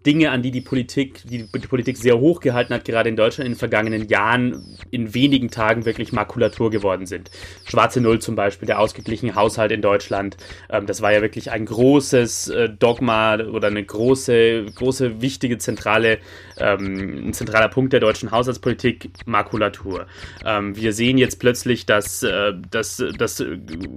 Dinge, an die die Politik, die die Politik sehr hoch gehalten hat, gerade in Deutschland in den vergangenen Jahren, in wenigen Tagen wirklich Makulatur geworden sind. Schwarze Null zum Beispiel, der ausgeglichene Haushalt in Deutschland, ähm, das war ja wirklich ein großes äh, Dogma oder eine große, große, wichtige zentrale, ähm, ein zentraler Punkt der deutschen Haushaltspolitik, Makulatur. Ähm, wir sehen jetzt plötzlich, dass, äh, dass, dass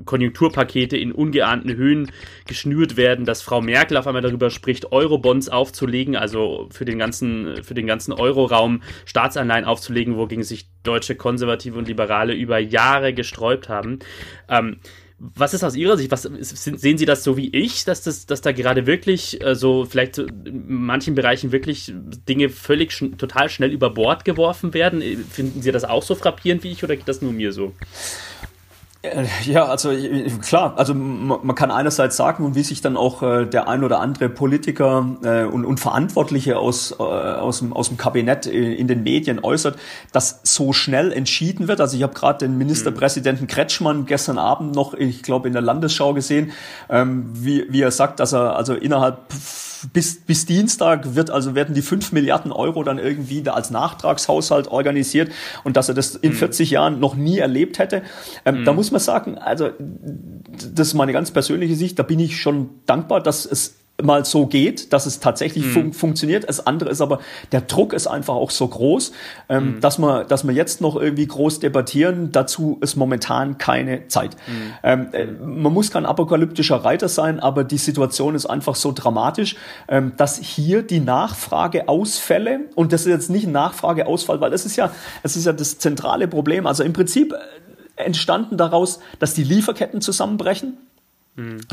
Konjunkturpakete in ungeahnten Höhen geschnürt werden, dass Frau Merkel auf einmal darüber spricht, Eurobonds aufzulegen aufzulegen, also für den ganzen, für den ganzen Euroraum Staatsanleihen aufzulegen, wogegen sich deutsche Konservative und Liberale über Jahre gesträubt haben. Ähm, was ist aus Ihrer Sicht? Was, sehen Sie das so wie ich, dass, das, dass da gerade wirklich äh, so vielleicht in manchen Bereichen wirklich Dinge völlig schn total schnell über Bord geworfen werden? Finden Sie das auch so frappierend wie ich oder geht das nur mir so? Äh, ja, also klar, also man kann einerseits sagen und wie sich dann auch äh, der ein oder andere Politiker äh, und, und Verantwortliche aus, äh, aus, dem, aus dem Kabinett äh, in den Medien äußert, dass so schnell entschieden wird. Also ich habe gerade den Ministerpräsidenten Kretschmann gestern Abend noch, ich glaube, in der Landesschau gesehen, ähm, wie, wie er sagt, dass er also innerhalb bis, bis Dienstag wird also werden die fünf Milliarden Euro dann irgendwie da als Nachtragshaushalt organisiert und dass er das in 40 mhm. Jahren noch nie erlebt hätte. Ähm, mhm. Da muss man sagen, also das ist meine ganz persönliche Sicht, da bin ich schon dankbar, dass es mal so geht, dass es tatsächlich mhm. fun funktioniert. Das andere ist aber, der Druck ist einfach auch so groß, ähm, mhm. dass man, dass wir jetzt noch irgendwie groß debattieren. Dazu ist momentan keine Zeit. Mhm. Ähm, äh, man muss kein apokalyptischer Reiter sein, aber die Situation ist einfach so dramatisch, ähm, dass hier die Nachfrageausfälle und das ist jetzt nicht ein Nachfrageausfall, weil das ist ja, es ist ja das zentrale Problem. Also im Prinzip äh, entstanden daraus, dass die Lieferketten zusammenbrechen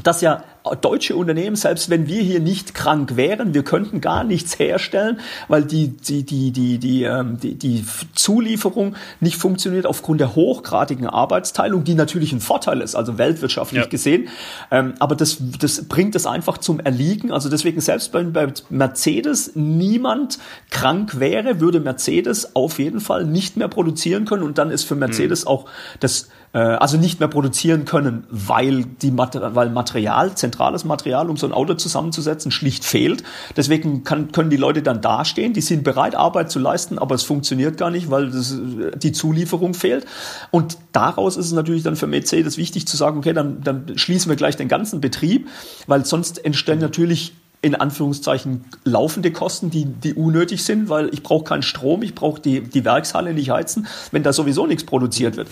dass ja deutsche Unternehmen, selbst wenn wir hier nicht krank wären, wir könnten gar nichts herstellen, weil die, die, die, die, die, ähm, die, die Zulieferung nicht funktioniert aufgrund der hochgradigen Arbeitsteilung, die natürlich ein Vorteil ist, also weltwirtschaftlich ja. gesehen. Ähm, aber das, das bringt es einfach zum Erliegen. Also deswegen, selbst bei, bei Mercedes niemand krank wäre, würde Mercedes auf jeden Fall nicht mehr produzieren können und dann ist für Mercedes mhm. auch das äh, also nicht mehr produzieren können, weil die weil Material, zentrales Material, um so ein Auto zusammenzusetzen, schlicht fehlt. Deswegen kann, können die Leute dann dastehen, die sind bereit, Arbeit zu leisten, aber es funktioniert gar nicht, weil das, die Zulieferung fehlt. Und daraus ist es natürlich dann für Mercedes wichtig zu sagen, okay, dann, dann schließen wir gleich den ganzen Betrieb, weil sonst entstehen natürlich in Anführungszeichen laufende Kosten, die, die unnötig sind, weil ich brauche keinen Strom, ich brauche die, die Werkshalle nicht heizen, wenn da sowieso nichts produziert wird.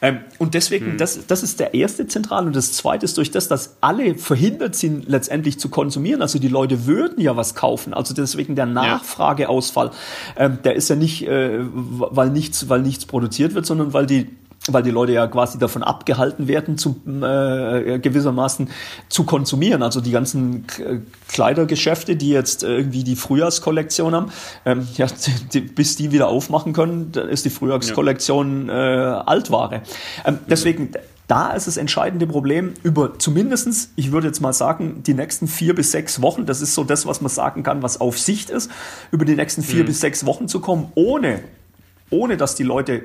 Ähm, und deswegen, hm. das, das ist der erste Zentral. Und das zweite ist durch das, dass alle verhindert sind, letztendlich zu konsumieren. Also die Leute würden ja was kaufen. Also deswegen der Nachfrageausfall, ähm, der ist ja nicht, äh, weil nichts, weil nichts produziert wird, sondern weil die weil die Leute ja quasi davon abgehalten werden, zu, äh, gewissermaßen zu konsumieren. Also die ganzen Kleidergeschäfte, die jetzt irgendwie die Frühjahrskollektion haben, ähm, ja, die, bis die wieder aufmachen können, dann ist die Frühjahrskollektion äh, Altware. Ähm, deswegen, da ist das entscheidende Problem über zumindestens, ich würde jetzt mal sagen, die nächsten vier bis sechs Wochen, das ist so das, was man sagen kann, was auf Sicht ist, über die nächsten vier mhm. bis sechs Wochen zu kommen, ohne ohne dass die Leute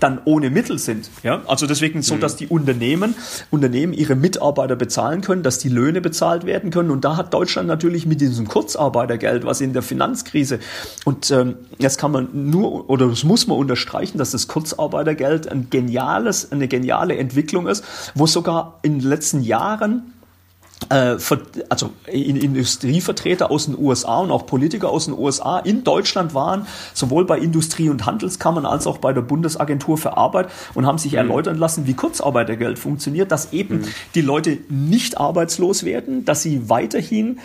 dann ohne Mittel sind. Ja? Also deswegen so, mhm. dass die Unternehmen, Unternehmen ihre Mitarbeiter bezahlen können, dass die Löhne bezahlt werden können. Und da hat Deutschland natürlich mit diesem Kurzarbeitergeld, was in der Finanzkrise, und ähm, jetzt kann man nur, oder das muss man unterstreichen, dass das Kurzarbeitergeld ein geniales, eine geniale Entwicklung ist, wo sogar in den letzten Jahren also Industrievertreter aus den USA und auch Politiker aus den USA in Deutschland waren, sowohl bei Industrie- und Handelskammern als auch bei der Bundesagentur für Arbeit und haben sich mhm. erläutern lassen, wie Kurzarbeitergeld funktioniert, dass eben mhm. die Leute nicht arbeitslos werden, dass sie weiterhin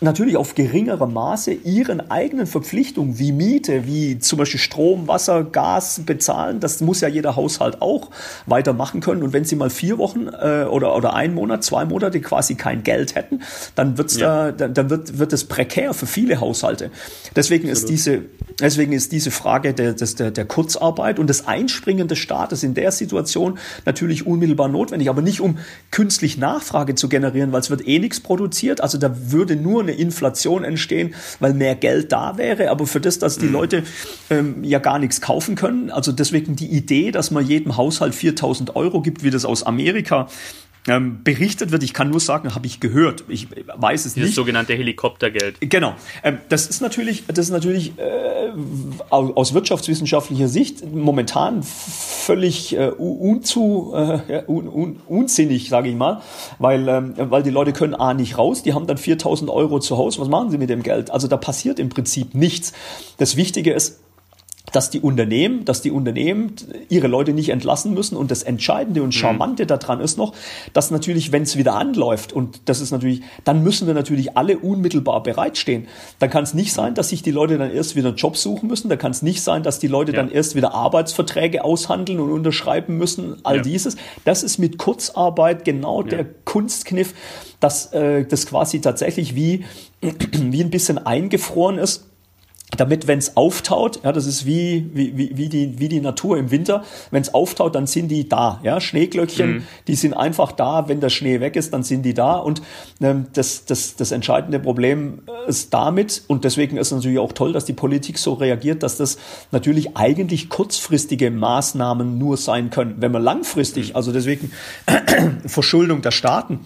natürlich auf geringerem Maße ihren eigenen Verpflichtungen wie Miete, wie zum Beispiel Strom, Wasser, Gas bezahlen. Das muss ja jeder Haushalt auch weitermachen können. Und wenn sie mal vier Wochen äh, oder, oder einen Monat, zwei Monate quasi kein Geld hätten, dann, wird's ja. da, dann wird, wird es prekär für viele Haushalte. Deswegen ist diese, deswegen ist diese Frage der, des, der, der Kurzarbeit und des Einspringen des Staates in der Situation natürlich unmittelbar notwendig, aber nicht um künstlich Nachfrage zu generieren, weil es wird eh nichts produziert. Also da würde nur eine Inflation entstehen, weil mehr Geld da wäre, aber für das, dass die mhm. Leute ähm, ja gar nichts kaufen können. Also deswegen die Idee, dass man jedem Haushalt 4000 Euro gibt, wie das aus Amerika ähm, berichtet wird. Ich kann nur sagen, habe ich gehört. Ich weiß es Dieses nicht. Das sogenannte Helikoptergeld. Genau. Ähm, das ist natürlich, das ist natürlich äh, aus wirtschaftswissenschaftlicher Sicht momentan völlig äh, unzu, äh, un, un, unsinnig, sage ich mal, weil, ähm, weil die Leute können A nicht raus, die haben dann 4000 Euro zu Hause. Was machen sie mit dem Geld? Also da passiert im Prinzip nichts. Das Wichtige ist, dass die Unternehmen, dass die Unternehmen ihre Leute nicht entlassen müssen. Und das Entscheidende und mhm. Charmante mhm. daran ist noch, dass natürlich, wenn es wieder anläuft, und das ist natürlich, dann müssen wir natürlich alle unmittelbar bereitstehen. Dann kann es nicht sein, dass sich die Leute dann erst wieder einen Job suchen müssen. Da kann es nicht sein, dass die Leute ja. dann erst wieder Arbeitsverträge aushandeln und unterschreiben müssen. All ja. dieses. Das ist mit Kurzarbeit genau ja. der Kunstkniff, dass äh, das quasi tatsächlich wie, wie ein bisschen eingefroren ist damit, wenn es auftaut, ja, das ist wie, wie, wie, die, wie die Natur im Winter, wenn es auftaut, dann sind die da. Ja? Schneeglöckchen, mhm. die sind einfach da, wenn der Schnee weg ist, dann sind die da. Und ähm, das, das, das entscheidende Problem ist damit, und deswegen ist es natürlich auch toll, dass die Politik so reagiert, dass das natürlich eigentlich kurzfristige Maßnahmen nur sein können. Wenn man langfristig, mhm. also deswegen Verschuldung der Staaten,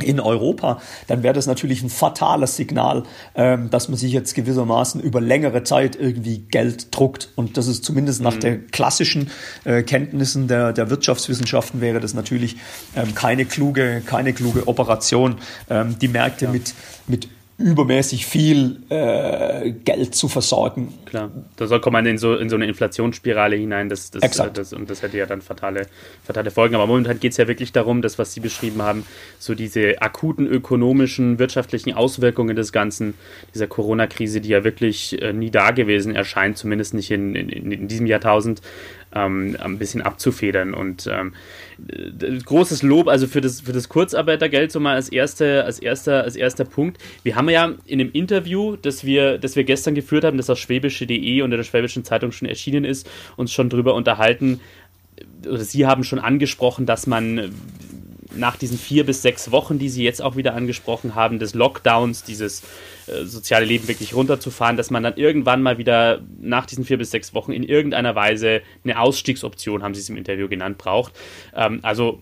in Europa, dann wäre das natürlich ein fatales Signal, ähm, dass man sich jetzt gewissermaßen über längere Zeit irgendwie Geld druckt. Und das ist zumindest nach mhm. den klassischen äh, Kenntnissen der, der Wirtschaftswissenschaften wäre das natürlich ähm, keine kluge, keine kluge Operation, ähm, die Märkte ja. mit, mit übermäßig viel äh, Geld zu versorgen. Klar, da soll kommt man in so, in so eine Inflationsspirale hinein, das, das, Exakt. Das, und das hätte ja dann fatale, fatale Folgen. Aber momentan geht es ja wirklich darum, das, was Sie beschrieben haben, so diese akuten ökonomischen, wirtschaftlichen Auswirkungen des Ganzen, dieser Corona-Krise, die ja wirklich äh, nie da gewesen erscheint, zumindest nicht in, in, in diesem Jahrtausend, ähm, ein bisschen abzufedern. Und ähm, großes Lob also für das, für das Kurzarbeitergeld so mal als, erste, als, erster, als erster Punkt. Wir haben ja in dem Interview, das wir, das wir gestern geführt haben, das auf schwäbische.de und in der Schwäbischen Zeitung schon erschienen ist, uns schon drüber unterhalten, oder Sie haben schon angesprochen, dass man nach diesen vier bis sechs Wochen, die Sie jetzt auch wieder angesprochen haben, des Lockdowns, dieses soziale Leben wirklich runterzufahren, dass man dann irgendwann mal wieder nach diesen vier bis sechs Wochen in irgendeiner Weise eine Ausstiegsoption, haben Sie es im Interview genannt, braucht. Ähm, also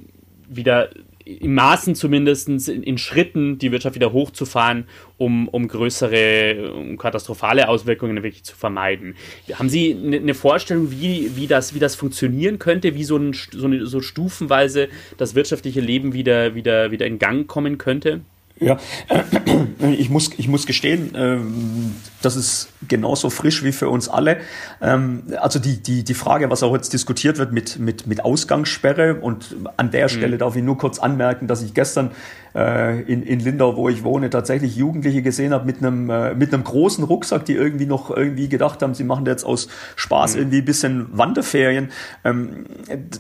wieder in Maßen zumindest in, in, Schritten die Wirtschaft wieder hochzufahren, um, um größere, um katastrophale Auswirkungen wirklich zu vermeiden. Haben Sie eine, eine Vorstellung, wie, wie, das, wie das funktionieren könnte, wie so, ein, so, eine, so stufenweise das wirtschaftliche Leben wieder, wieder, wieder in Gang kommen könnte? Ja, ich muss, ich muss gestehen, ähm, das ist genauso frisch wie für uns alle. Ähm, also die, die, die Frage, was auch jetzt diskutiert wird mit, mit, mit Ausgangssperre und an der Stelle mhm. darf ich nur kurz anmerken, dass ich gestern äh, in, in Lindau, wo ich wohne, tatsächlich Jugendliche gesehen habe mit einem, äh, mit einem großen Rucksack, die irgendwie noch irgendwie gedacht haben, sie machen jetzt aus Spaß mhm. irgendwie ein bisschen Wanderferien. Ähm,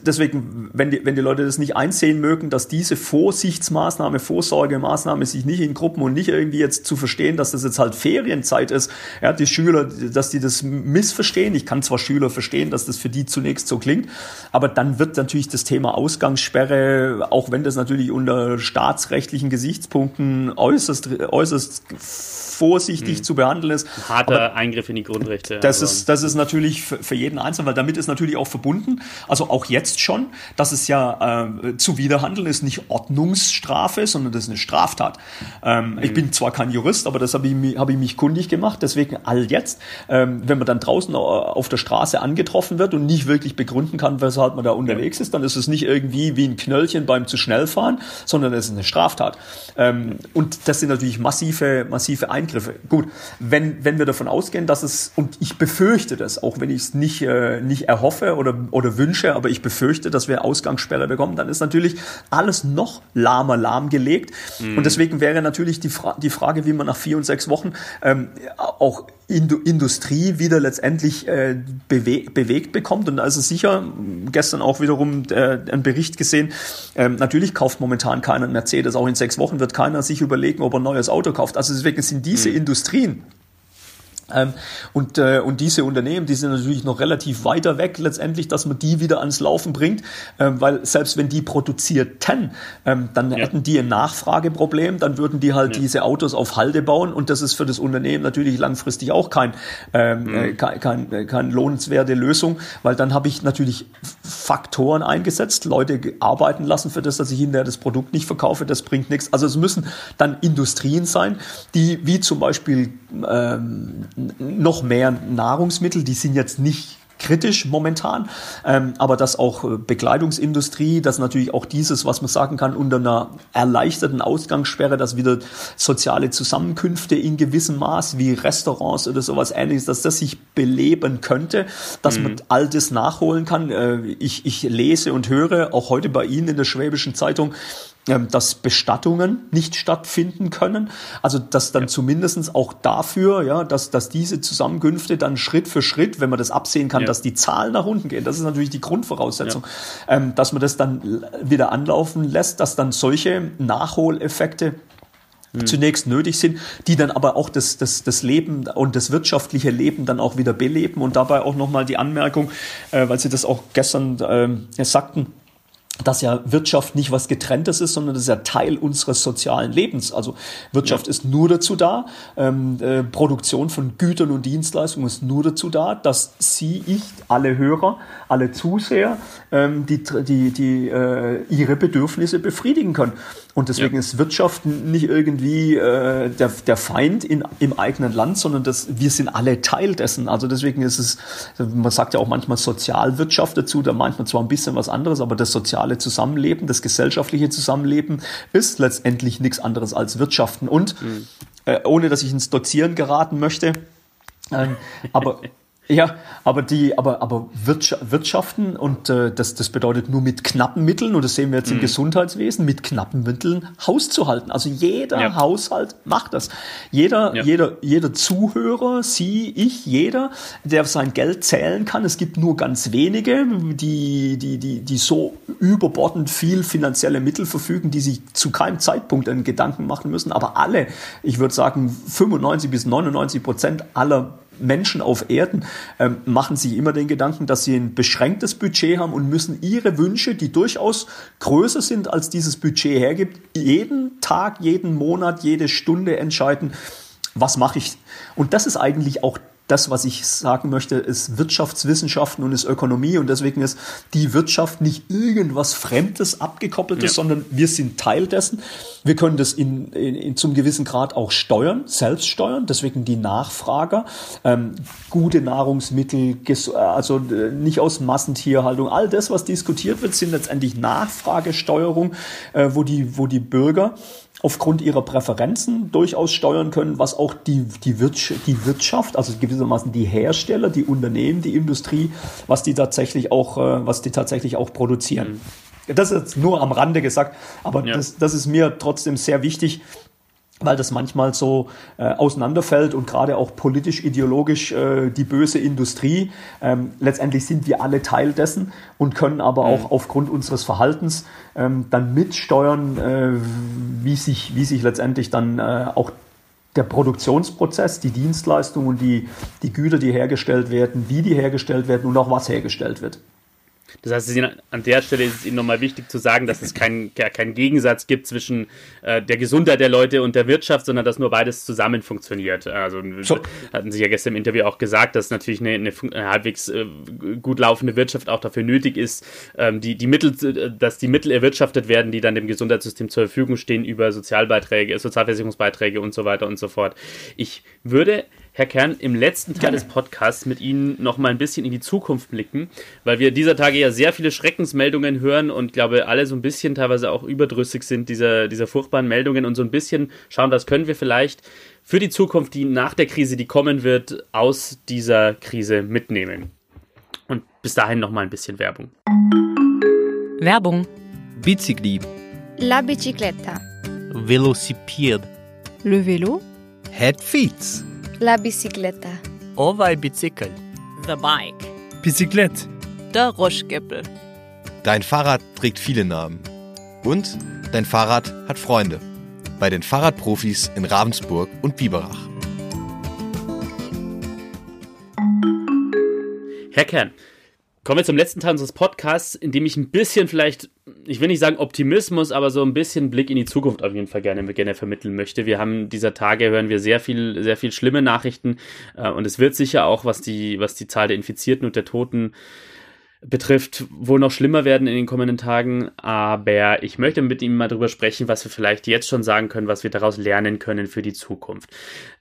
deswegen, wenn die, wenn die Leute das nicht einsehen mögen, dass diese Vorsichtsmaßnahme, Vorsorgemaßnahme sich nicht in Gruppen und nicht irgendwie jetzt zu verstehen, dass das jetzt halt Ferienzeit ist, ja, die Schüler, dass die das missverstehen. Ich kann zwar Schüler verstehen, dass das für die zunächst so klingt, aber dann wird natürlich das Thema Ausgangssperre, auch wenn das natürlich unter Staatsrecht rechtlichen Gesichtspunkten äußerst, äußerst vorsichtig hm. zu behandeln ist. Harter Aber Eingriff in die Grundrechte. Das, ist, das ist natürlich für, für jeden Einzelnen, weil damit ist natürlich auch verbunden, also auch jetzt schon, dass es ja äh, zuwiderhandeln ist nicht Ordnungsstrafe, sondern das ist eine Straftat. Ähm, hm. Ich bin zwar kein Jurist, aber das habe ich, hab ich mich kundig gemacht. gemacht. Deswegen all jetzt, ähm, wenn man dann draußen auf der Straße angetroffen wird und nicht wirklich begründen kann, weshalb man da unterwegs ja. ist, dann ist es nicht irgendwie wie ein Knöllchen beim zu schnell fahren, sondern es ist eine Straftat. Ähm, und das sind natürlich massive, massive Eingriffe. Gut, wenn, wenn wir davon ausgehen, dass es, und ich befürchte das, auch wenn ich es nicht, äh, nicht erhoffe oder, oder wünsche, aber ich befürchte, dass wir Ausgangssperre bekommen, dann ist natürlich alles noch lahmer lahmgelegt. Mhm. Und deswegen wäre natürlich die, Fra die Frage, wie man nach vier und sechs Wochen ähm, auch Industrie wieder letztendlich äh, bewe bewegt bekommt. Und also sicher, gestern auch wiederum äh, einen Bericht gesehen, ähm, natürlich kauft momentan keiner einen Mercedes. Auch in sechs Wochen wird keiner sich überlegen, ob er ein neues Auto kauft. Also deswegen sind diese mhm. Industrien, und, äh, und diese Unternehmen, die sind natürlich noch relativ weiter weg letztendlich, dass man die wieder ans Laufen bringt, ähm, weil selbst wenn die produzierten, ähm, dann ja. hätten die ein Nachfrageproblem, dann würden die halt ja. diese Autos auf Halde bauen und das ist für das Unternehmen natürlich langfristig auch kein, ähm, mhm. äh, kein, kein, äh, kein lohnenswerte Lösung, weil dann habe ich natürlich Faktoren eingesetzt, Leute arbeiten lassen für das, dass ich hinterher das Produkt nicht verkaufe, das bringt nichts. Also es müssen dann Industrien sein, die wie zum Beispiel ähm, noch mehr Nahrungsmittel, die sind jetzt nicht kritisch momentan, ähm, aber dass auch äh, Bekleidungsindustrie, dass natürlich auch dieses, was man sagen kann, unter einer erleichterten Ausgangssperre, dass wieder soziale Zusammenkünfte in gewissem Maß wie Restaurants oder sowas ähnliches, dass das sich beleben könnte, dass mhm. man all das nachholen kann. Äh, ich, ich lese und höre auch heute bei Ihnen in der Schwäbischen Zeitung, dass Bestattungen nicht stattfinden können. Also dass dann ja. zumindest auch dafür, ja, dass, dass diese Zusammenkünfte dann Schritt für Schritt, wenn man das absehen kann, ja. dass die Zahlen nach unten gehen, das ist natürlich die Grundvoraussetzung, ja. ähm, dass man das dann wieder anlaufen lässt, dass dann solche Nachholeffekte hm. zunächst nötig sind, die dann aber auch das, das, das Leben und das wirtschaftliche Leben dann auch wieder beleben. Und dabei auch nochmal die Anmerkung, äh, weil Sie das auch gestern äh, sagten, dass ja Wirtschaft nicht was getrenntes ist, sondern das ist ja Teil unseres sozialen Lebens. Also Wirtschaft ja. ist nur dazu da, ähm, äh, Produktion von Gütern und Dienstleistungen ist nur dazu da, dass Sie, ich, alle Hörer, alle Zuseher, ähm, die, die, die äh, ihre Bedürfnisse befriedigen können. Und deswegen ja. ist Wirtschaft nicht irgendwie äh, der, der Feind in, im eigenen Land, sondern das, wir sind alle Teil dessen. Also deswegen ist es, man sagt ja auch manchmal Sozialwirtschaft dazu, da meint man zwar ein bisschen was anderes, aber das soziale Zusammenleben, das gesellschaftliche Zusammenleben ist letztendlich nichts anderes als Wirtschaften. Und mhm. äh, ohne dass ich ins Dozieren geraten möchte, ähm, aber ja, aber die, aber, aber Wirtschaften und äh, das, das bedeutet nur mit knappen Mitteln, und das sehen wir jetzt mhm. im Gesundheitswesen, mit knappen Mitteln Haus zu halten. Also jeder ja. Haushalt macht das. Jeder, ja. jeder, jeder Zuhörer, Sie, ich, jeder, der sein Geld zählen kann. Es gibt nur ganz wenige, die, die, die, die so überbordend viel finanzielle Mittel verfügen, die sich zu keinem Zeitpunkt einen Gedanken machen müssen. Aber alle, ich würde sagen 95 bis 99 Prozent aller Menschen auf Erden ähm, machen sich immer den Gedanken, dass sie ein beschränktes Budget haben und müssen ihre Wünsche, die durchaus größer sind, als dieses Budget hergibt, jeden Tag, jeden Monat, jede Stunde entscheiden, was mache ich. Und das ist eigentlich auch das, was ich sagen möchte, ist Wirtschaftswissenschaften und ist Ökonomie und deswegen ist die Wirtschaft nicht irgendwas Fremdes, Abgekoppeltes, ja. sondern wir sind Teil dessen. Wir können das in, in, in, zum gewissen Grad auch steuern, selbst steuern, deswegen die Nachfrager, ähm, gute Nahrungsmittel, also äh, nicht aus Massentierhaltung, all das, was diskutiert wird, sind letztendlich Nachfragesteuerung, äh, wo die, wo die Bürger aufgrund ihrer Präferenzen durchaus steuern können, was auch die, die, Wirtschaft, die Wirtschaft, also gewissermaßen die Hersteller, die Unternehmen, die Industrie, was die tatsächlich auch, äh, was die tatsächlich auch produzieren. Mhm. Das ist jetzt nur am Rande gesagt, aber ja. das, das ist mir trotzdem sehr wichtig, weil das manchmal so äh, auseinanderfällt und gerade auch politisch, ideologisch äh, die böse Industrie. Ähm, letztendlich sind wir alle Teil dessen und können aber auch mhm. aufgrund unseres Verhaltens ähm, dann mitsteuern, äh, wie, sich, wie sich letztendlich dann äh, auch der Produktionsprozess, die Dienstleistung und die, die Güter, die hergestellt werden, wie die hergestellt werden und auch was hergestellt wird. Das heißt, an der Stelle ist es Ihnen nochmal wichtig zu sagen, dass es keinen kein Gegensatz gibt zwischen äh, der Gesundheit der Leute und der Wirtschaft, sondern dass nur beides zusammen funktioniert. Also so. hatten Sie ja gestern im Interview auch gesagt, dass natürlich eine, eine, eine halbwegs äh, gut laufende Wirtschaft auch dafür nötig ist, ähm, die, die Mittel, äh, dass die Mittel erwirtschaftet werden, die dann dem Gesundheitssystem zur Verfügung stehen über Sozialbeiträge, Sozialversicherungsbeiträge und so weiter und so fort. Ich würde Herr Kern, im letzten Teil Gerne. des Podcasts mit Ihnen noch mal ein bisschen in die Zukunft blicken, weil wir dieser Tage ja sehr viele Schreckensmeldungen hören und glaube alle so ein bisschen teilweise auch überdrüssig sind dieser, dieser furchtbaren Meldungen und so ein bisschen schauen, was können wir vielleicht für die Zukunft, die nach der Krise, die kommen wird, aus dieser Krise mitnehmen. Und bis dahin noch mal ein bisschen Werbung. Werbung. Bicicli. La bicicletta. Velocipede. Le vélo. Head feet. La bicicleta. Ovaj bicycle. The bike. Bicyclette. Der Roschgeppel. Dein Fahrrad trägt viele Namen. Und dein Fahrrad hat Freunde. Bei den Fahrradprofis in Ravensburg und Biberach. Herr Kern, Kommen wir zum letzten Teil unseres Podcasts, in dem ich ein bisschen vielleicht, ich will nicht sagen Optimismus, aber so ein bisschen Blick in die Zukunft auf jeden Fall gerne, gerne vermitteln möchte. Wir haben dieser Tage hören wir sehr viel, sehr viel schlimme Nachrichten äh, und es wird sicher auch, was die, was die Zahl der Infizierten und der Toten betrifft, wohl noch schlimmer werden in den kommenden Tagen. Aber ich möchte mit ihm mal darüber sprechen, was wir vielleicht jetzt schon sagen können, was wir daraus lernen können für die Zukunft.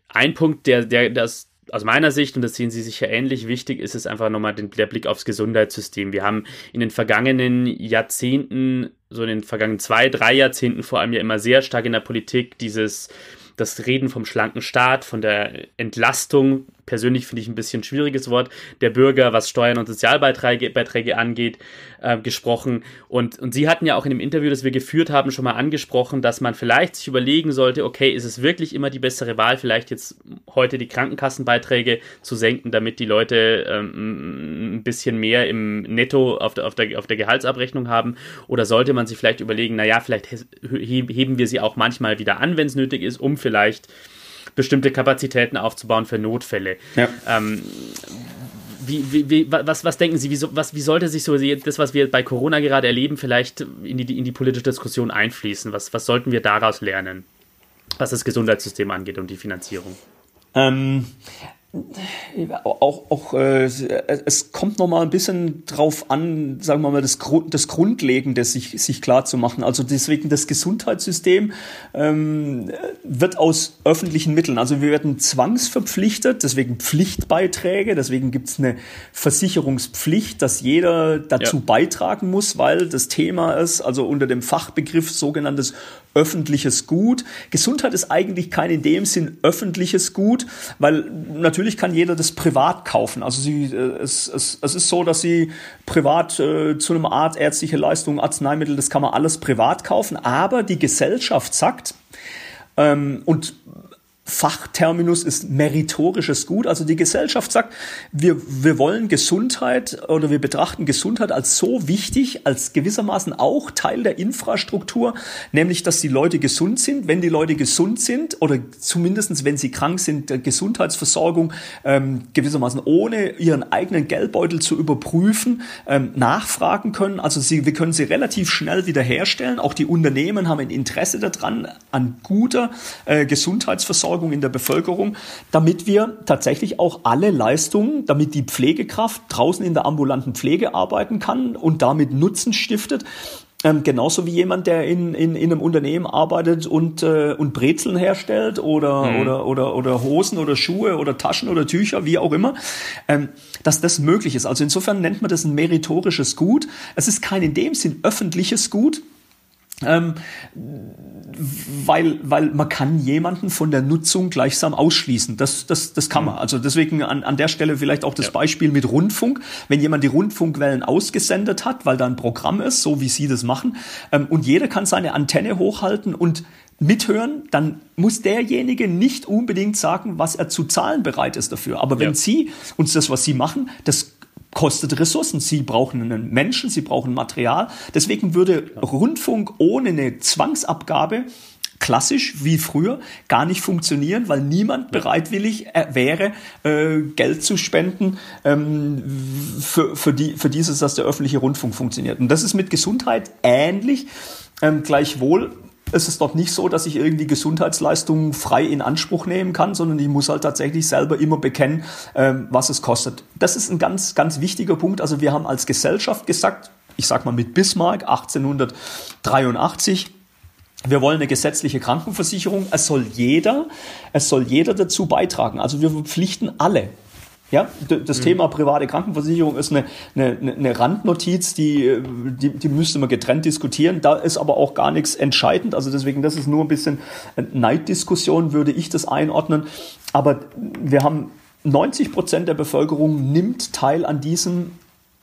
Ein Punkt, der, der das aus meiner Sicht, und das sehen Sie sicher ähnlich, wichtig ist es einfach nochmal den, der Blick aufs Gesundheitssystem. Wir haben in den vergangenen Jahrzehnten, so in den vergangenen zwei, drei Jahrzehnten vor allem ja immer sehr stark in der Politik dieses, das Reden vom schlanken Staat, von der Entlastung persönlich finde ich ein bisschen schwieriges Wort, der Bürger, was Steuern und Sozialbeiträge Beiträge angeht, äh, gesprochen. Und, und Sie hatten ja auch in dem Interview, das wir geführt haben, schon mal angesprochen, dass man vielleicht sich überlegen sollte, okay, ist es wirklich immer die bessere Wahl, vielleicht jetzt heute die Krankenkassenbeiträge zu senken, damit die Leute ähm, ein bisschen mehr im Netto auf der, auf, der, auf der Gehaltsabrechnung haben? Oder sollte man sich vielleicht überlegen, naja, vielleicht heben wir sie auch manchmal wieder an, wenn es nötig ist, um vielleicht bestimmte Kapazitäten aufzubauen für Notfälle. Ja. Ähm, wie, wie, wie, was, was denken Sie, wie, was, wie sollte sich so das, was wir bei Corona gerade erleben, vielleicht in die, in die politische Diskussion einfließen? Was, was sollten wir daraus lernen, was das Gesundheitssystem angeht und die Finanzierung? Ähm, auch, auch äh, es kommt noch mal ein bisschen drauf an, sagen wir mal, das, Grund, das Grundlegende sich, sich klar zu machen. Also deswegen das Gesundheitssystem ähm, wird aus öffentlichen Mitteln, also wir werden zwangsverpflichtet, deswegen Pflichtbeiträge, deswegen gibt es eine Versicherungspflicht, dass jeder dazu ja. beitragen muss, weil das Thema ist, also unter dem Fachbegriff sogenanntes öffentliches Gut. Gesundheit ist eigentlich kein in dem Sinn öffentliches Gut, weil natürlich kann jeder das privat kaufen. Also sie, äh, es, es, es ist so, dass sie privat äh, zu einem Art ärztliche Leistung, Arzneimittel, das kann man alles privat kaufen, aber die Gesellschaft sagt, ähm, und Fachterminus ist meritorisches Gut. Also die Gesellschaft sagt, wir, wir wollen Gesundheit oder wir betrachten Gesundheit als so wichtig, als gewissermaßen auch Teil der Infrastruktur, nämlich dass die Leute gesund sind. Wenn die Leute gesund sind oder zumindestens wenn sie krank sind, Gesundheitsversorgung ähm, gewissermaßen ohne ihren eigenen Geldbeutel zu überprüfen, ähm, nachfragen können. Also sie, wir können sie relativ schnell wiederherstellen. Auch die Unternehmen haben ein Interesse daran, an guter äh, Gesundheitsversorgung Versorgung in der Bevölkerung, damit wir tatsächlich auch alle Leistungen, damit die Pflegekraft draußen in der ambulanten Pflege arbeiten kann und damit Nutzen stiftet, ähm, genauso wie jemand, der in, in, in einem Unternehmen arbeitet und, äh, und Brezeln herstellt oder, mhm. oder, oder, oder Hosen oder Schuhe oder Taschen oder Tücher, wie auch immer, ähm, dass das möglich ist. Also insofern nennt man das ein meritorisches Gut. Es ist kein in dem Sinn öffentliches Gut, ähm, weil, weil man kann jemanden von der Nutzung gleichsam ausschließen. Das, das, das kann man. Mhm. Also deswegen an, an der Stelle vielleicht auch das ja. Beispiel mit Rundfunk. Wenn jemand die Rundfunkwellen ausgesendet hat, weil da ein Programm ist, so wie Sie das machen, ähm, und jeder kann seine Antenne hochhalten und mithören, dann muss derjenige nicht unbedingt sagen, was er zu zahlen bereit ist dafür. Aber wenn ja. Sie uns das, was Sie machen, das kostet Ressourcen. Sie brauchen einen Menschen, sie brauchen Material. Deswegen würde Rundfunk ohne eine Zwangsabgabe klassisch wie früher gar nicht funktionieren, weil niemand bereitwillig äh, wäre, äh, Geld zu spenden ähm, für, für, die, für dieses, dass der öffentliche Rundfunk funktioniert. Und das ist mit Gesundheit ähnlich. Ähm, gleichwohl es ist dort nicht so, dass ich irgendwie Gesundheitsleistungen frei in Anspruch nehmen kann, sondern ich muss halt tatsächlich selber immer bekennen, ähm, was es kostet. Das ist ein ganz, ganz wichtiger Punkt. Also wir haben als Gesellschaft gesagt, ich sag mal mit Bismarck 1883, wir wollen eine gesetzliche Krankenversicherung. Es soll jeder, es soll jeder dazu beitragen. Also wir verpflichten alle. Ja, das mhm. Thema private Krankenversicherung ist eine, eine, eine Randnotiz, die, die, die müsste man getrennt diskutieren. Da ist aber auch gar nichts entscheidend. Also deswegen, das ist nur ein bisschen Neiddiskussion, würde ich das einordnen. Aber wir haben 90 Prozent der Bevölkerung nimmt teil an diesem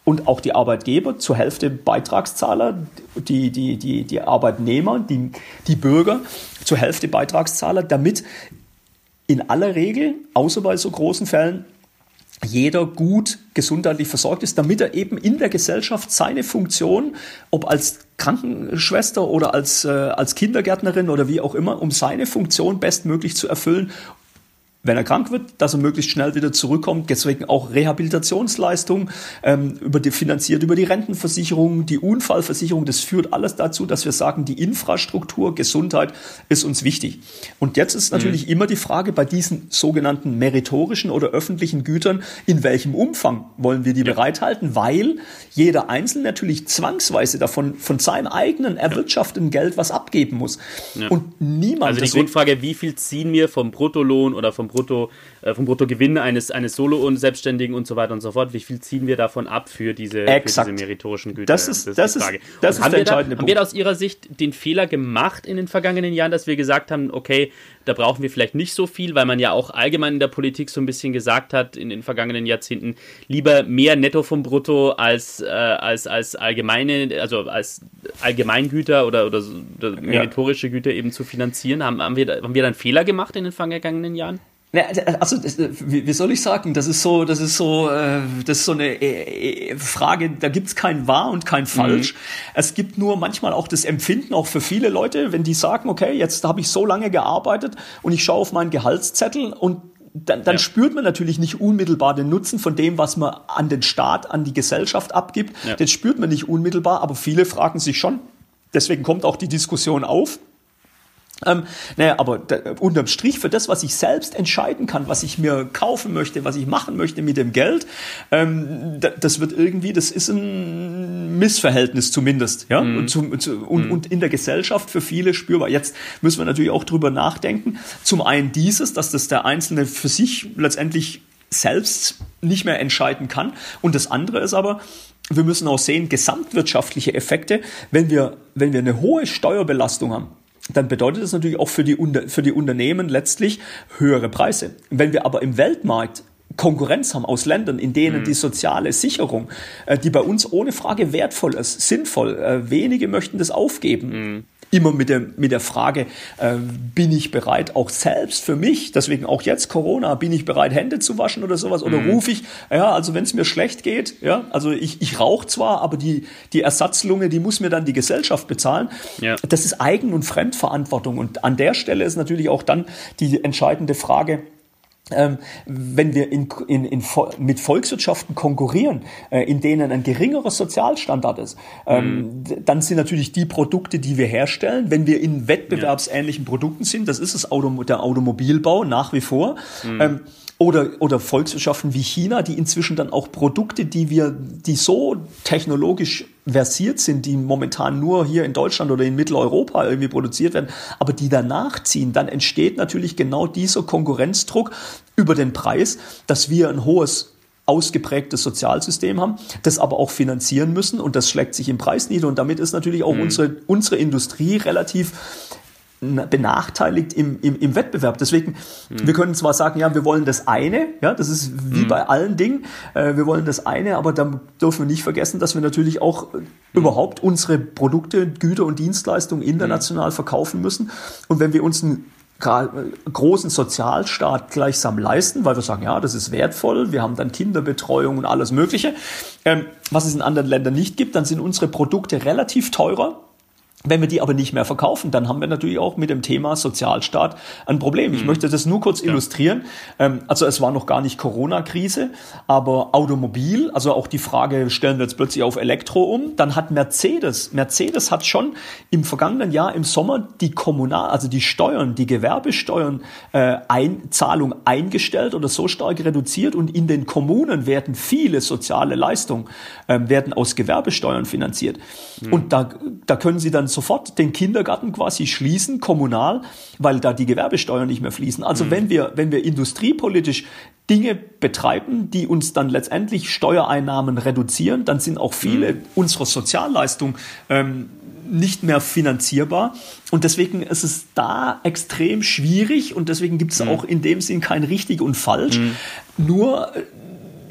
und auch die Arbeitgeber zur Hälfte Beitragszahler, die, die, die, die Arbeitnehmer, die, die Bürger zur Hälfte Beitragszahler, damit in aller Regel, außer bei so großen Fällen, jeder gut gesundheitlich versorgt ist, damit er eben in der Gesellschaft seine Funktion, ob als Krankenschwester oder als, äh, als Kindergärtnerin oder wie auch immer, um seine Funktion bestmöglich zu erfüllen wenn er krank wird, dass er möglichst schnell wieder zurückkommt. Deswegen auch Rehabilitationsleistungen ähm, über die, finanziert über die Rentenversicherung, die Unfallversicherung. Das führt alles dazu, dass wir sagen, die Infrastruktur, Gesundheit ist uns wichtig. Und jetzt ist natürlich mhm. immer die Frage bei diesen sogenannten meritorischen oder öffentlichen Gütern, in welchem Umfang wollen wir die ja. bereithalten, weil jeder Einzelne natürlich zwangsweise davon von seinem eigenen erwirtschafteten. Geld was abgeben muss. Ja. Und niemand. Also die Grundfrage, wie viel ziehen wir vom Bruttolohn oder vom Brutto, äh, vom Bruttogewinn eines, eines Solo- und Selbstständigen und so weiter und so fort. Wie viel ziehen wir davon ab für diese, für diese meritorischen Güter? Das ist, das, das ist, Frage. das ist haben der entscheidende da, Punkt. Haben wir aus Ihrer Sicht den Fehler gemacht in den vergangenen Jahren, dass wir gesagt haben, okay, da brauchen wir vielleicht nicht so viel, weil man ja auch allgemein in der Politik so ein bisschen gesagt hat in den vergangenen Jahrzehnten, lieber mehr Netto vom Brutto als, äh, als, als allgemeine, also als Allgemeingüter oder, oder, oder meritorische Güter eben zu finanzieren. Haben, haben, wir, haben wir dann Fehler gemacht in den vergangenen Jahren? Also, wie soll ich sagen? Das ist so, das ist so, äh, das ist so eine äh, äh, Frage. Da gibt es kein wahr und kein falsch. Mhm. Es gibt nur manchmal auch das Empfinden, auch für viele Leute, wenn die sagen, okay, jetzt habe ich so lange gearbeitet und ich schaue auf meinen Gehaltszettel und dann, dann ja. spürt man natürlich nicht unmittelbar den Nutzen von dem, was man an den Staat, an die Gesellschaft abgibt. Ja. Das spürt man nicht unmittelbar, aber viele fragen sich schon. Deswegen kommt auch die Diskussion auf ähm, naja, aber unterm Strich für das, was ich selbst entscheiden kann, was ich mir kaufen möchte, was ich machen möchte mit dem Geld, ähm, da, das wird irgendwie, das ist ein Missverhältnis zumindest, ja, mhm. und, zu, und, mhm. und, in der Gesellschaft für viele spürbar. Jetzt müssen wir natürlich auch drüber nachdenken. Zum einen dieses, dass das der Einzelne für sich letztendlich selbst nicht mehr entscheiden kann. Und das andere ist aber, wir müssen auch sehen, gesamtwirtschaftliche Effekte, wenn wir, wenn wir eine hohe Steuerbelastung haben dann bedeutet das natürlich auch für die, für die Unternehmen letztlich höhere Preise. Wenn wir aber im Weltmarkt Konkurrenz haben aus Ländern, in denen mhm. die soziale Sicherung, äh, die bei uns ohne Frage wertvoll ist, sinnvoll, äh, wenige möchten das aufgeben. Mhm immer mit der, mit der Frage, äh, bin ich bereit, auch selbst für mich, deswegen auch jetzt Corona, bin ich bereit, Hände zu waschen oder sowas? Oder mhm. rufe ich, ja, also wenn es mir schlecht geht, ja, also ich, ich rauche zwar, aber die, die Ersatzlunge, die muss mir dann die Gesellschaft bezahlen. Ja. Das ist Eigen- und Fremdverantwortung. Und an der Stelle ist natürlich auch dann die entscheidende Frage, ähm, wenn wir in, in, in, mit Volkswirtschaften konkurrieren, äh, in denen ein geringerer Sozialstandard ist, ähm, mhm. dann sind natürlich die Produkte, die wir herstellen, wenn wir in wettbewerbsähnlichen ja. Produkten sind, das ist es Auto, der Automobilbau nach wie vor, mhm. ähm, oder, oder Volkswirtschaften wie China, die inzwischen dann auch Produkte, die wir, die so technologisch versiert sind, die momentan nur hier in Deutschland oder in Mitteleuropa irgendwie produziert werden, aber die danach ziehen, dann entsteht natürlich genau dieser Konkurrenzdruck über den Preis, dass wir ein hohes ausgeprägtes Sozialsystem haben, das aber auch finanzieren müssen und das schlägt sich im Preis nieder und damit ist natürlich auch mhm. unsere, unsere Industrie relativ benachteiligt im, im, im Wettbewerb. Deswegen, mhm. wir können zwar sagen, ja, wir wollen das eine, ja, das ist wie mhm. bei allen Dingen, äh, wir wollen das eine, aber dann dürfen wir nicht vergessen, dass wir natürlich auch mhm. überhaupt unsere Produkte, Güter und Dienstleistungen international verkaufen müssen. Und wenn wir uns einen großen Sozialstaat gleichsam leisten, weil wir sagen, ja, das ist wertvoll, wir haben dann Kinderbetreuung und alles Mögliche, ähm, was es in anderen Ländern nicht gibt, dann sind unsere Produkte relativ teurer wenn wir die aber nicht mehr verkaufen, dann haben wir natürlich auch mit dem Thema Sozialstaat ein Problem. Ich mhm. möchte das nur kurz ja. illustrieren. Ähm, also es war noch gar nicht Corona-Krise, aber Automobil, also auch die Frage, stellen wir jetzt plötzlich auf Elektro um, dann hat Mercedes, Mercedes hat schon im vergangenen Jahr im Sommer die Kommunal, also die Steuern, die Gewerbesteuern äh, Einzahlung eingestellt oder so stark reduziert und in den Kommunen werden viele soziale Leistungen äh, werden aus Gewerbesteuern finanziert. Mhm. Und da, da können Sie dann sofort den Kindergarten quasi schließen, kommunal, weil da die Gewerbesteuern nicht mehr fließen. Also mhm. wenn wir, wenn wir industriepolitisch Dinge betreiben, die uns dann letztendlich Steuereinnahmen reduzieren, dann sind auch viele mhm. unserer Sozialleistungen ähm, nicht mehr finanzierbar. Und deswegen ist es da extrem schwierig und deswegen gibt es mhm. auch in dem Sinn kein richtig und falsch. Mhm. Nur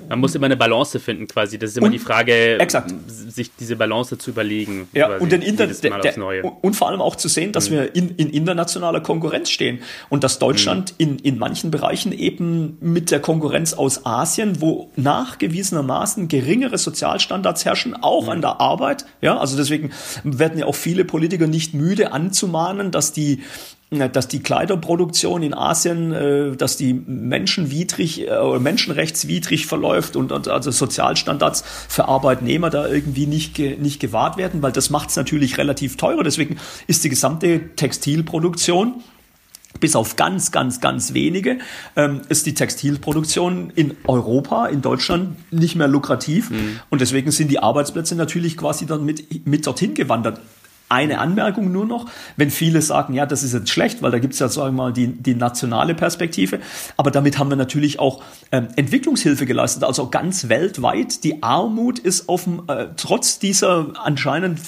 man muss immer eine Balance finden, quasi. Das ist immer und, die Frage, exakt. sich diese Balance zu überlegen. Ja, und, den Inter der, und vor allem auch zu sehen, dass mhm. wir in, in, internationaler Konkurrenz stehen und dass Deutschland mhm. in, in manchen Bereichen eben mit der Konkurrenz aus Asien, wo nachgewiesenermaßen geringere Sozialstandards herrschen, auch mhm. an der Arbeit. Ja, also deswegen werden ja auch viele Politiker nicht müde anzumahnen, dass die dass die Kleiderproduktion in Asien, äh, dass die menschenwidrig äh, menschenrechtswidrig verläuft und, und also Sozialstandards für Arbeitnehmer da irgendwie nicht, nicht gewahrt werden, weil das macht es natürlich relativ teurer. Deswegen ist die gesamte Textilproduktion bis auf ganz, ganz, ganz wenige ähm, ist die Textilproduktion in Europa, in Deutschland nicht mehr lukrativ. Mhm. Und deswegen sind die Arbeitsplätze natürlich quasi dann mit, mit dorthin gewandert. Eine Anmerkung nur noch, wenn viele sagen, ja, das ist jetzt schlecht, weil da gibt es ja, sagen wir mal, die, die nationale Perspektive, aber damit haben wir natürlich auch ähm, Entwicklungshilfe geleistet, also ganz weltweit. Die Armut ist auf dem, äh, trotz dieser anscheinend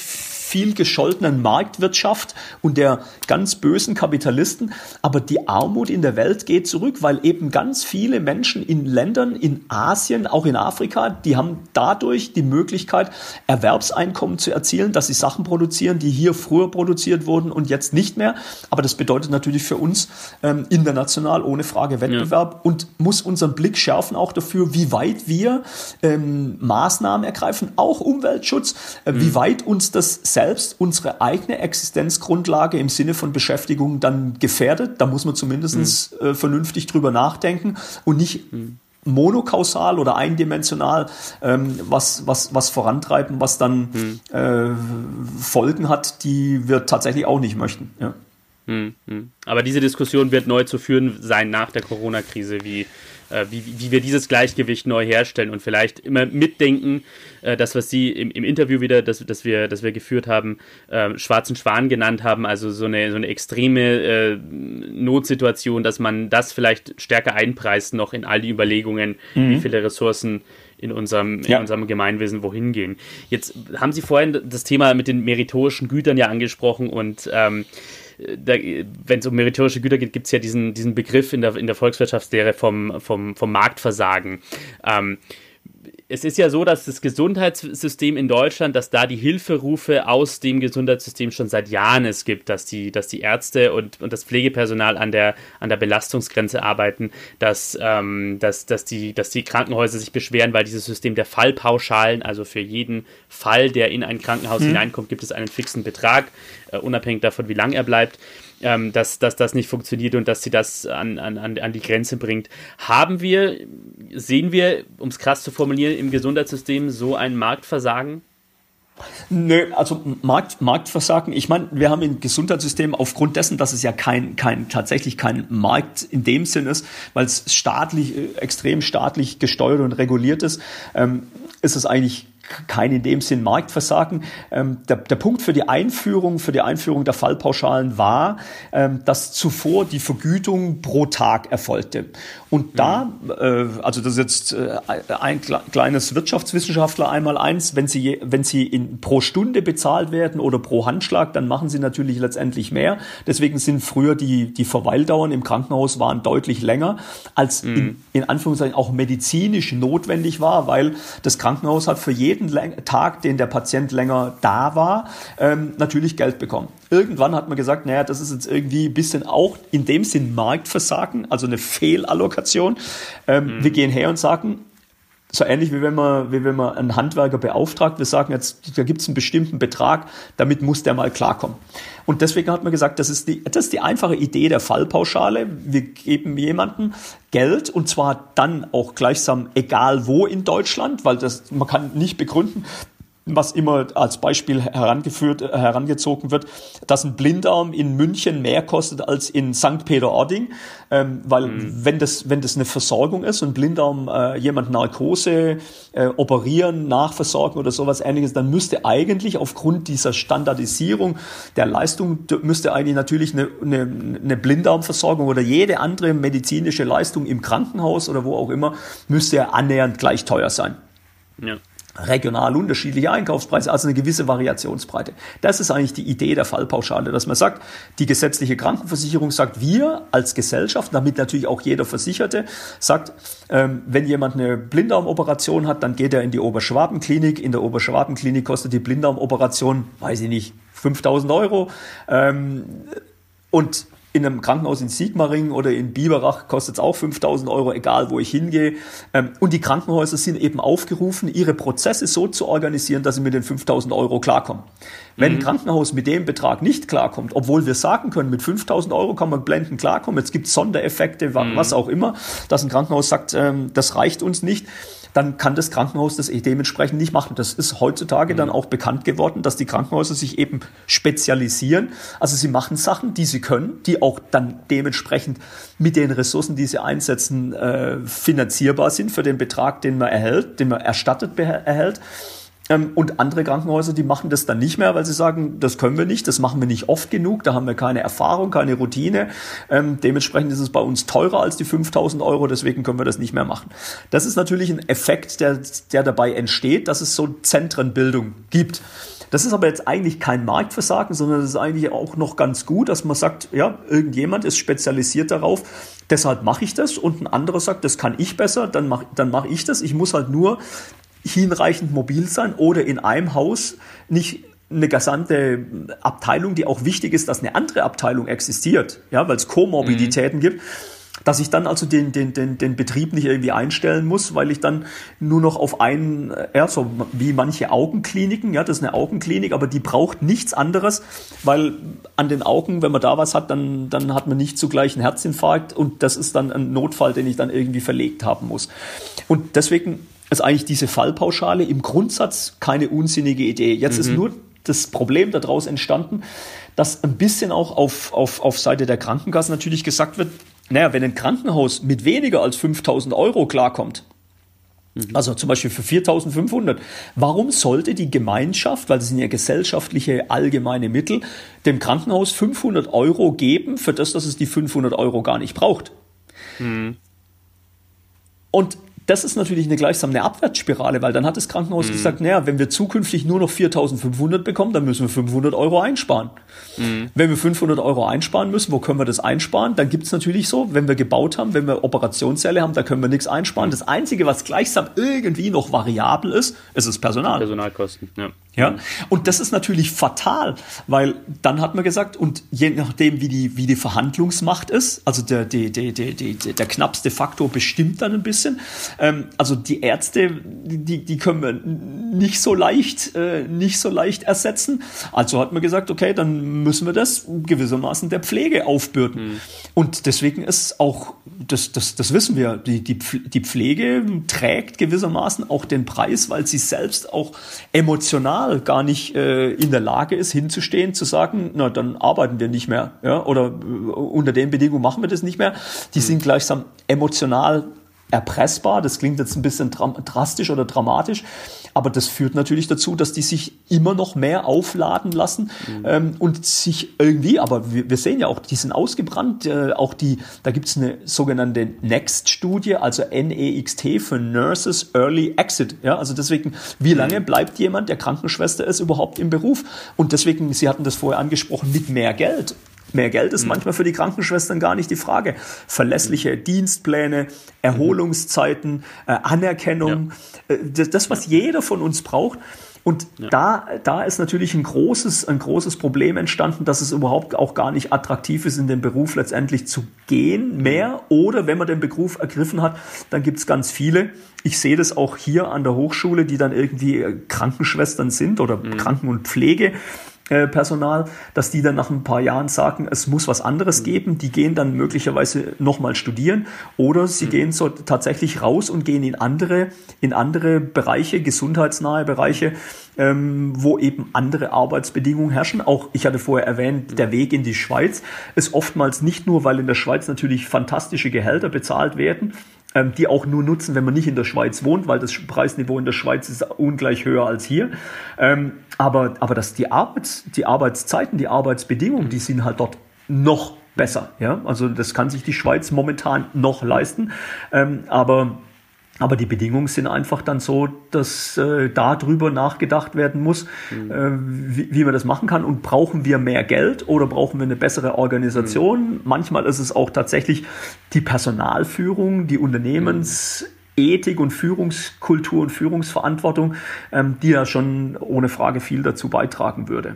viel gescholtenen Marktwirtschaft und der ganz bösen Kapitalisten. Aber die Armut in der Welt geht zurück, weil eben ganz viele Menschen in Ländern in Asien, auch in Afrika, die haben dadurch die Möglichkeit, Erwerbseinkommen zu erzielen, dass sie Sachen produzieren, die hier früher produziert wurden und jetzt nicht mehr. Aber das bedeutet natürlich für uns ähm, international ohne Frage Wettbewerb ja. und muss unseren Blick schärfen auch dafür, wie weit wir ähm, Maßnahmen ergreifen, auch Umweltschutz, äh, mhm. wie weit uns das selbst unsere eigene Existenzgrundlage im Sinne von Beschäftigung dann gefährdet. Da muss man zumindest mhm. äh, vernünftig drüber nachdenken und nicht mhm. monokausal oder eindimensional ähm, was, was, was vorantreiben, was dann mhm. äh, Folgen hat, die wir tatsächlich auch nicht möchten. Ja. Mhm. Mhm. Aber diese Diskussion wird neu zu führen sein nach der Corona-Krise, wie wie, wie wir dieses Gleichgewicht neu herstellen und vielleicht immer mitdenken, äh, das, was Sie im, im Interview wieder, das, das, wir, das wir geführt haben, äh, schwarzen Schwan genannt haben, also so eine, so eine extreme äh, Notsituation, dass man das vielleicht stärker einpreist noch in all die Überlegungen, mhm. wie viele Ressourcen in unserem, ja. in unserem Gemeinwesen wohin gehen. Jetzt haben Sie vorhin das Thema mit den meritorischen Gütern ja angesprochen und ähm, wenn es um meritorische Güter geht, gibt es ja diesen, diesen Begriff in der, in der Volkswirtschaftslehre vom, vom, vom Marktversagen. Ähm, es ist ja so, dass das Gesundheitssystem in Deutschland, dass da die Hilferufe aus dem Gesundheitssystem schon seit Jahren es gibt, dass die, dass die Ärzte und, und das Pflegepersonal an der, an der Belastungsgrenze arbeiten, dass, ähm, dass, dass, die, dass die Krankenhäuser sich beschweren, weil dieses System der Fallpauschalen, also für jeden Fall, der in ein Krankenhaus mhm. hineinkommt, gibt es einen fixen Betrag, äh, unabhängig davon, wie lang er bleibt ähm, dass, dass das nicht funktioniert und dass sie das an, an, an die Grenze bringt. Haben wir, sehen wir, um es krass zu formulieren, im Gesundheitssystem so ein Marktversagen? Nö, also Markt, Marktversagen. Ich meine, wir haben im Gesundheitssystem aufgrund dessen, dass es ja kein, kein tatsächlich kein Markt in dem Sinn ist, weil es staatlich, äh, extrem staatlich gesteuert und reguliert ist, ähm, ist es eigentlich kein in dem Sinn Marktversagen. Ähm, der, der, Punkt für die Einführung, für die Einführung der Fallpauschalen war, ähm, dass zuvor die Vergütung pro Tag erfolgte. Und da, äh, also das ist jetzt äh, ein kleines Wirtschaftswissenschaftler einmal eins, wenn Sie, wenn Sie in, pro Stunde bezahlt werden oder pro Handschlag, dann machen Sie natürlich letztendlich mehr. Deswegen sind früher die, die Verweildauern im Krankenhaus waren deutlich länger, als mhm. in, in Anführungszeichen auch medizinisch notwendig war, weil das Krankenhaus hat für jeden Tag, den der Patient länger da war, ähm, natürlich Geld bekommen. Irgendwann hat man gesagt, naja, das ist jetzt irgendwie ein bisschen auch in dem Sinn Marktversagen, also eine Fehlallokation. Ähm, mhm. Wir gehen her und sagen, so ähnlich wie wenn man, wie wenn man einen Handwerker beauftragt, wir sagen jetzt, da gibt es einen bestimmten Betrag, damit muss der mal klarkommen. Und deswegen hat man gesagt, das ist die, das ist die einfache Idee der Fallpauschale. Wir geben jemandem Geld und zwar dann auch gleichsam egal wo in Deutschland, weil das, man kann nicht begründen, was immer als Beispiel herangeführt, äh, herangezogen wird, dass ein Blindarm in München mehr kostet als in St. Peter-Ording, ähm, weil mhm. wenn das wenn das eine Versorgung ist und Blindarm äh, jemand Narkose äh, operieren, nachversorgen oder sowas ähnliches, dann müsste eigentlich aufgrund dieser Standardisierung der Leistung müsste eigentlich natürlich eine, eine, eine Blindarmversorgung oder jede andere medizinische Leistung im Krankenhaus oder wo auch immer müsste ja annähernd gleich teuer sein. Ja regional unterschiedliche Einkaufspreise, also eine gewisse Variationsbreite. Das ist eigentlich die Idee der Fallpauschale, dass man sagt, die gesetzliche Krankenversicherung sagt, wir als Gesellschaft, damit natürlich auch jeder Versicherte, sagt, ähm, wenn jemand eine Blinddarmoperation hat, dann geht er in die Oberschwabenklinik. In der Oberschwabenklinik kostet die Blinddarmoperation, weiß ich nicht, 5000 Euro. Ähm, und in einem Krankenhaus in Sigmaringen oder in Biberach kostet es auch 5000 Euro, egal wo ich hingehe. Ähm, und die Krankenhäuser sind eben aufgerufen, ihre Prozesse so zu organisieren, dass sie mit den 5000 Euro klarkommen. Wenn mhm. ein Krankenhaus mit dem Betrag nicht klarkommt, obwohl wir sagen können, mit 5000 Euro kann man blenden klarkommen, jetzt gibt Sondereffekte, was mhm. auch immer, dass ein Krankenhaus sagt, ähm, das reicht uns nicht, dann kann das Krankenhaus das eh dementsprechend nicht machen. Das ist heutzutage mhm. dann auch bekannt geworden, dass die Krankenhäuser sich eben spezialisieren. Also sie machen Sachen, die sie können, die auch dann dementsprechend mit den Ressourcen, die sie einsetzen, äh, finanzierbar sind für den Betrag, den man erhält, den man erstattet erhält. Ähm, und andere Krankenhäuser, die machen das dann nicht mehr, weil sie sagen, das können wir nicht, das machen wir nicht oft genug, da haben wir keine Erfahrung, keine Routine. Ähm, dementsprechend ist es bei uns teurer als die 5000 Euro, deswegen können wir das nicht mehr machen. Das ist natürlich ein Effekt, der, der dabei entsteht, dass es so Zentrenbildung gibt. Das ist aber jetzt eigentlich kein Marktversagen, sondern das ist eigentlich auch noch ganz gut, dass man sagt, ja, irgendjemand ist spezialisiert darauf, deshalb mache ich das und ein anderer sagt, das kann ich besser, dann mache dann mach ich das. Ich muss halt nur hinreichend mobil sein oder in einem Haus nicht eine gesamte Abteilung, die auch wichtig ist, dass eine andere Abteilung existiert, ja, weil es Komorbiditäten mhm. gibt, dass ich dann also den, den, den, den Betrieb nicht irgendwie einstellen muss, weil ich dann nur noch auf einen, ja, so wie manche Augenkliniken, ja, das ist eine Augenklinik, aber die braucht nichts anderes, weil an den Augen, wenn man da was hat, dann, dann hat man nicht zugleich einen Herzinfarkt und das ist dann ein Notfall, den ich dann irgendwie verlegt haben muss. Und deswegen ist eigentlich diese Fallpauschale im Grundsatz keine unsinnige Idee. Jetzt mhm. ist nur das Problem daraus entstanden, dass ein bisschen auch auf, auf, auf Seite der Krankenkassen natürlich gesagt wird, naja, wenn ein Krankenhaus mit weniger als 5000 Euro klarkommt, mhm. also zum Beispiel für 4500. Warum sollte die Gemeinschaft, weil das sind ja gesellschaftliche allgemeine Mittel, dem Krankenhaus 500 Euro geben für das, dass es die 500 Euro gar nicht braucht? Mhm. Und das ist natürlich eine gleichsam eine Abwärtsspirale, weil dann hat das Krankenhaus mhm. gesagt, naja, wenn wir zukünftig nur noch 4.500 bekommen, dann müssen wir 500 Euro einsparen. Mhm. Wenn wir 500 Euro einsparen müssen, wo können wir das einsparen? Dann gibt's natürlich so, wenn wir gebaut haben, wenn wir Operationssäle haben, da können wir nichts einsparen. Das Einzige, was gleichsam irgendwie noch variabel ist, ist das Personal. Personalkosten, ja. Ja, und das ist natürlich fatal, weil dann hat man gesagt, und je nachdem, wie die, wie die Verhandlungsmacht ist, also der, der, der, der, der knappste Faktor bestimmt dann ein bisschen. Ähm, also die Ärzte, die, die können wir nicht so leicht, äh, nicht so leicht ersetzen. Also hat man gesagt, okay, dann müssen wir das gewissermaßen der Pflege aufbürden. Mhm. Und deswegen ist auch, das, das, das wissen wir, die, die, die Pflege trägt gewissermaßen auch den Preis, weil sie selbst auch emotional Personal gar nicht äh, in der Lage ist, hinzustehen, zu sagen, na, dann arbeiten wir nicht mehr, ja, oder äh, unter den Bedingungen machen wir das nicht mehr. Die sind gleichsam emotional erpressbar. Das klingt jetzt ein bisschen drastisch oder dramatisch, aber das führt natürlich dazu, dass die sich immer noch mehr aufladen lassen mhm. ähm, und sich irgendwie, aber wir, wir, sehen ja auch, die sind ausgebrannt. Äh, auch die, da gibt es eine sogenannte Next-Studie, also NEXT für Nurses Early Exit. Ja, also deswegen, wie mhm. lange bleibt jemand, der Krankenschwester ist, überhaupt im Beruf? Und deswegen, Sie hatten das vorher angesprochen, mit mehr Geld Mehr Geld ist mhm. manchmal für die Krankenschwestern gar nicht die Frage. Verlässliche mhm. Dienstpläne, Erholungszeiten, äh, Anerkennung, ja. äh, das, das, was jeder von uns braucht. Und ja. da, da ist natürlich ein großes, ein großes Problem entstanden, dass es überhaupt auch gar nicht attraktiv ist, in den Beruf letztendlich zu gehen mehr. Oder wenn man den Beruf ergriffen hat, dann gibt es ganz viele. Ich sehe das auch hier an der Hochschule, die dann irgendwie Krankenschwestern sind oder mhm. Kranken- und Pflege äh, Personal, dass die dann nach ein paar Jahren sagen, es muss was anderes geben. Die gehen dann möglicherweise nochmal studieren oder sie mhm. gehen so tatsächlich raus und gehen in andere, in andere Bereiche, gesundheitsnahe Bereiche, ähm, wo eben andere Arbeitsbedingungen herrschen. Auch ich hatte vorher erwähnt, der Weg in die Schweiz ist oftmals nicht nur, weil in der Schweiz natürlich fantastische Gehälter bezahlt werden, die auch nur nutzen, wenn man nicht in der Schweiz wohnt, weil das Preisniveau in der Schweiz ist ungleich höher als hier. Ähm, aber, aber dass die, Arbeits, die Arbeitszeiten, die Arbeitsbedingungen, die sind halt dort noch besser. Ja? Also das kann sich die Schweiz momentan noch leisten. Ähm, aber aber die Bedingungen sind einfach dann so, dass äh, darüber nachgedacht werden muss, mhm. äh, wie, wie man das machen kann. Und brauchen wir mehr Geld oder brauchen wir eine bessere Organisation? Mhm. Manchmal ist es auch tatsächlich die Personalführung, die Unternehmensethik und Führungskultur und Führungsverantwortung, ähm, die ja schon ohne Frage viel dazu beitragen würde.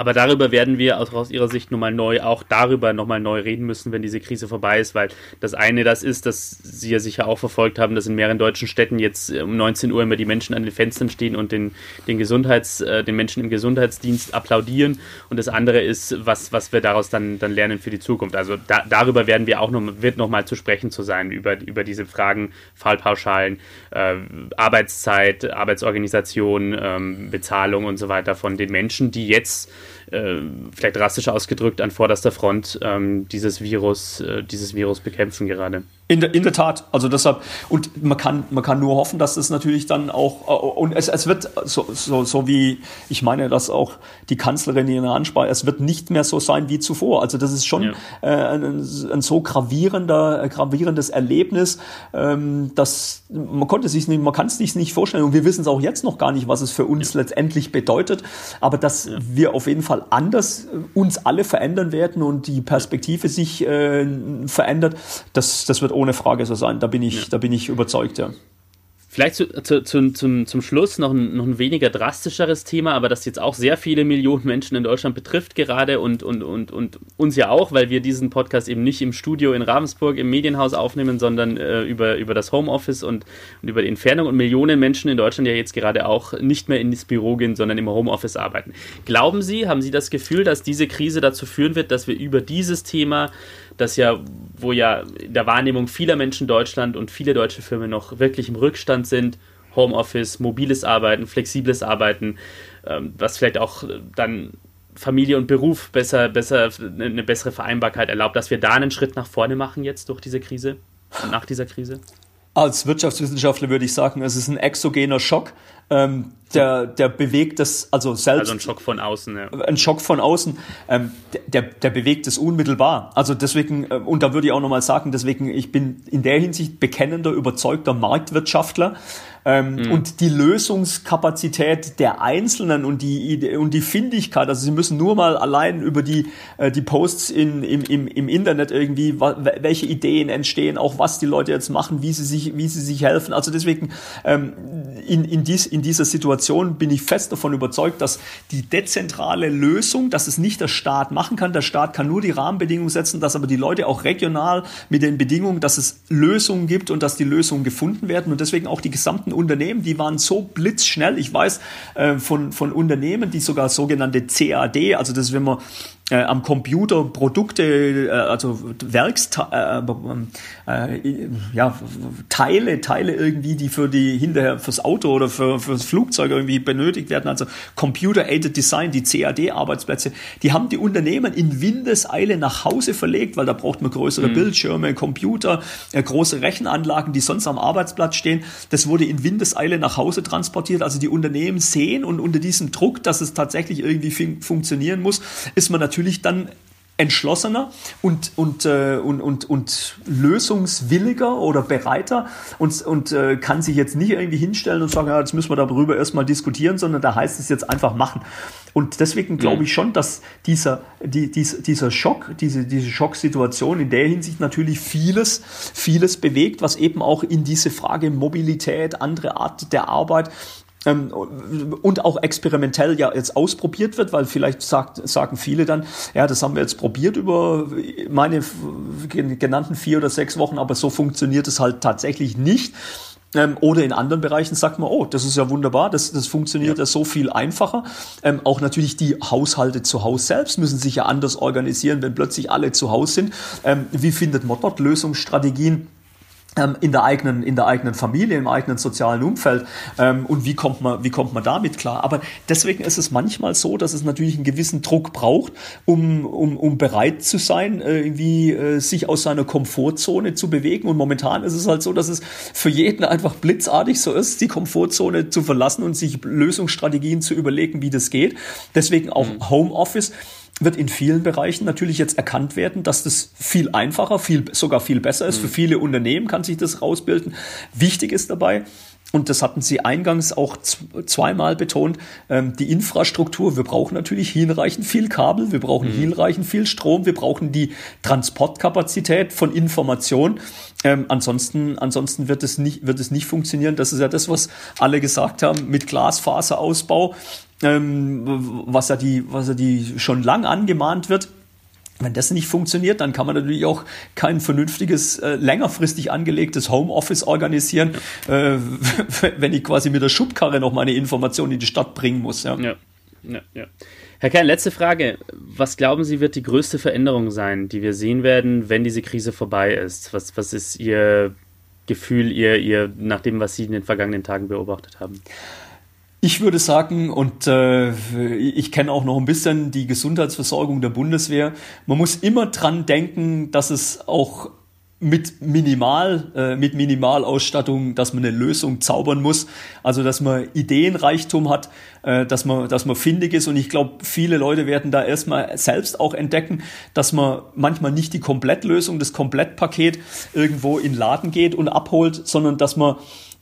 Aber darüber werden wir aus, aus Ihrer Sicht nochmal neu, auch darüber nochmal neu reden müssen, wenn diese Krise vorbei ist, weil das eine das ist, dass Sie ja sicher auch verfolgt haben, dass in mehreren deutschen Städten jetzt äh, um 19 Uhr immer die Menschen an den Fenstern stehen und den, den, Gesundheits, äh, den Menschen im Gesundheitsdienst applaudieren. Und das andere ist, was, was wir daraus dann, dann lernen für die Zukunft. Also da, darüber werden wir auch noch, wird nochmal zu sprechen zu sein, über, über diese Fragen, Fallpauschalen, äh, Arbeitszeit, Arbeitsorganisation, ähm, Bezahlung und so weiter von den Menschen, die jetzt äh, vielleicht drastisch ausgedrückt an vorderster Front ähm, dieses Virus, äh, dieses Virus bekämpfen gerade. In der, in der Tat, also deshalb, und man kann, man kann nur hoffen, dass es natürlich dann auch, äh, und es, es wird so, so, so wie, ich meine, dass auch die Kanzlerin in der Ansprache, es wird nicht mehr so sein wie zuvor. Also das ist schon ja. äh, ein, ein, so gravierender, gravierendes Erlebnis, ähm, dass man konnte sich nicht, man kann es sich nicht vorstellen und wir wissen es auch jetzt noch gar nicht, was es für uns ja. letztendlich bedeutet, aber dass ja. wir auf jeden Fall anders äh, uns alle verändern werden und die Perspektive sich äh, verändert, das, das wird ohne Frage so sein. Da bin ich, ja. da bin ich überzeugt, ja. Vielleicht zu, zu, zu, zum, zum Schluss noch ein, noch ein weniger drastischeres Thema, aber das jetzt auch sehr viele Millionen Menschen in Deutschland betrifft gerade und, und, und, und uns ja auch, weil wir diesen Podcast eben nicht im Studio in Ravensburg im Medienhaus aufnehmen, sondern äh, über, über das Homeoffice und, und über die Entfernung und Millionen Menschen in Deutschland ja jetzt gerade auch nicht mehr ins Büro gehen, sondern im Homeoffice arbeiten. Glauben Sie, haben Sie das Gefühl, dass diese Krise dazu führen wird, dass wir über dieses Thema das ja, wo ja in der Wahrnehmung vieler Menschen Deutschland und viele deutsche Firmen noch wirklich im Rückstand sind. Homeoffice, mobiles Arbeiten, flexibles Arbeiten, ähm, was vielleicht auch dann Familie und Beruf besser, besser, eine bessere Vereinbarkeit erlaubt, dass wir da einen Schritt nach vorne machen jetzt durch diese Krise und nach dieser Krise? Als Wirtschaftswissenschaftler würde ich sagen, es ist ein exogener Schock. Ähm, der, der bewegt das, also selbst. Also ein Schock von außen, ja. Ein Schock von außen, ähm, der, der bewegt es unmittelbar. Also deswegen, äh, und da würde ich auch nochmal sagen, deswegen, ich bin in der Hinsicht bekennender, überzeugter Marktwirtschaftler. Ähm, mhm. Und die Lösungskapazität der Einzelnen und die, und die Findigkeit, also sie müssen nur mal allein über die, äh, die Posts in, im, im, im Internet irgendwie, welche Ideen entstehen, auch was die Leute jetzt machen, wie sie sich, wie sie sich helfen. Also deswegen ähm, in, in, dies, in dieser Situation bin ich fest davon überzeugt, dass die dezentrale Lösung, dass es nicht der Staat machen kann, der Staat kann nur die Rahmenbedingungen setzen, dass aber die Leute auch regional mit den Bedingungen, dass es Lösungen gibt und dass die Lösungen gefunden werden und deswegen auch die gesamten gesamten Unternehmen, die waren so blitzschnell. Ich weiß äh, von, von Unternehmen, die sogar sogenannte CAD, also das ist, wenn man äh, am Computer Produkte, äh, also Werksteile, äh, äh, ja, Teile, Teile irgendwie, die für die hinterher fürs Auto oder für, fürs Flugzeug irgendwie benötigt werden, also Computer-Aided Design, die CAD-Arbeitsplätze, die haben die Unternehmen in Windeseile nach Hause verlegt, weil da braucht man größere mhm. Bildschirme, Computer, äh, große Rechenanlagen, die sonst am Arbeitsplatz stehen. Das wurde in Windeseile nach Hause transportiert. Also die Unternehmen sehen und unter diesem Druck, dass es tatsächlich irgendwie fun funktionieren muss, ist man natürlich dann entschlossener und, und, äh, und, und, und lösungswilliger oder bereiter und, und äh, kann sich jetzt nicht irgendwie hinstellen und sagen, ja, jetzt müssen wir darüber erstmal diskutieren, sondern da heißt es jetzt einfach machen. Und deswegen glaube mhm. ich schon, dass dieser, die, dies, dieser Schock, diese, diese Schocksituation in der Hinsicht natürlich vieles, vieles bewegt, was eben auch in diese Frage Mobilität, andere Art der Arbeit ähm, und auch experimentell ja jetzt ausprobiert wird, weil vielleicht sagt, sagen viele dann, ja, das haben wir jetzt probiert über meine genannten vier oder sechs Wochen, aber so funktioniert es halt tatsächlich nicht. Ähm, oder in anderen Bereichen sagt man, oh, das ist ja wunderbar, das, das funktioniert ja. ja so viel einfacher. Ähm, auch natürlich die Haushalte zu Hause selbst müssen sich ja anders organisieren, wenn plötzlich alle zu Hause sind. Ähm, wie findet man dort Lösungsstrategien? Ähm, in der eigenen in der eigenen Familie im eigenen sozialen Umfeld. Ähm, und wie kommt man wie kommt man damit klar? Aber deswegen ist es manchmal so dass es natürlich einen gewissen Druck braucht um um, um bereit zu sein irgendwie äh, sich aus seiner Komfortzone zu bewegen. Und momentan ist es halt so dass es für jeden einfach blitzartig so ist die Komfortzone zu verlassen und sich Lösungsstrategien zu überlegen wie das geht. Deswegen auch mhm. Homeoffice wird in vielen Bereichen natürlich jetzt erkannt werden, dass das viel einfacher, viel, sogar viel besser ist. Mhm. Für viele Unternehmen kann sich das rausbilden. Wichtig ist dabei, und das hatten Sie eingangs auch zweimal betont, ähm, die Infrastruktur. Wir brauchen natürlich hinreichend viel Kabel, wir brauchen mhm. hinreichend viel Strom, wir brauchen die Transportkapazität von Information. Ähm, ansonsten, ansonsten wird es nicht, wird es nicht funktionieren. Das ist ja das, was alle gesagt haben mit Glasfaserausbau ähm, was ja die, was ja die schon lang angemahnt wird. Wenn das nicht funktioniert, dann kann man natürlich auch kein vernünftiges, äh, längerfristig angelegtes Homeoffice organisieren, äh, wenn ich quasi mit der Schubkarre noch meine Informationen in die Stadt bringen muss. Ja. ja. Ja, ja. Herr Kern, letzte Frage. Was glauben Sie, wird die größte Veränderung sein, die wir sehen werden, wenn diese Krise vorbei ist? Was, was ist Ihr Gefühl, Ihr, Ihr, nach dem, was Sie in den vergangenen Tagen beobachtet haben? Ich würde sagen, und äh, ich kenne auch noch ein bisschen die Gesundheitsversorgung der Bundeswehr, man muss immer dran denken, dass es auch mit Minimal, äh, mit Minimalausstattung, dass man eine Lösung zaubern muss. Also dass man Ideenreichtum hat, äh, dass man, dass man findig ist. Und ich glaube, viele Leute werden da erstmal selbst auch entdecken, dass man manchmal nicht die Komplettlösung, das Komplettpaket irgendwo in Laden geht und abholt, sondern dass man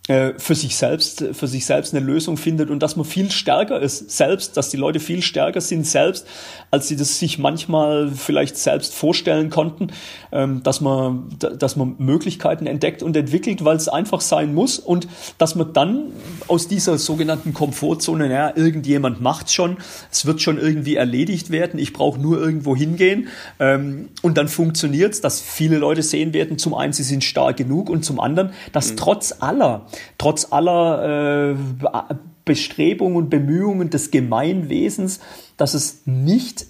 für sich selbst, für sich selbst eine Lösung findet und dass man viel stärker ist selbst, dass die Leute viel stärker sind selbst, als sie das sich manchmal vielleicht selbst vorstellen konnten, ähm, dass man, dass man Möglichkeiten entdeckt und entwickelt, weil es einfach sein muss und dass man dann aus dieser sogenannten Komfortzone, naja, irgendjemand macht's schon, es wird schon irgendwie erledigt werden, ich brauche nur irgendwo hingehen ähm, und dann funktioniert's, dass viele Leute sehen werden, zum einen, sie sind stark genug und zum anderen, dass mhm. trotz aller trotz aller äh, Bestrebungen und Bemühungen des Gemeinwesens, dass es nicht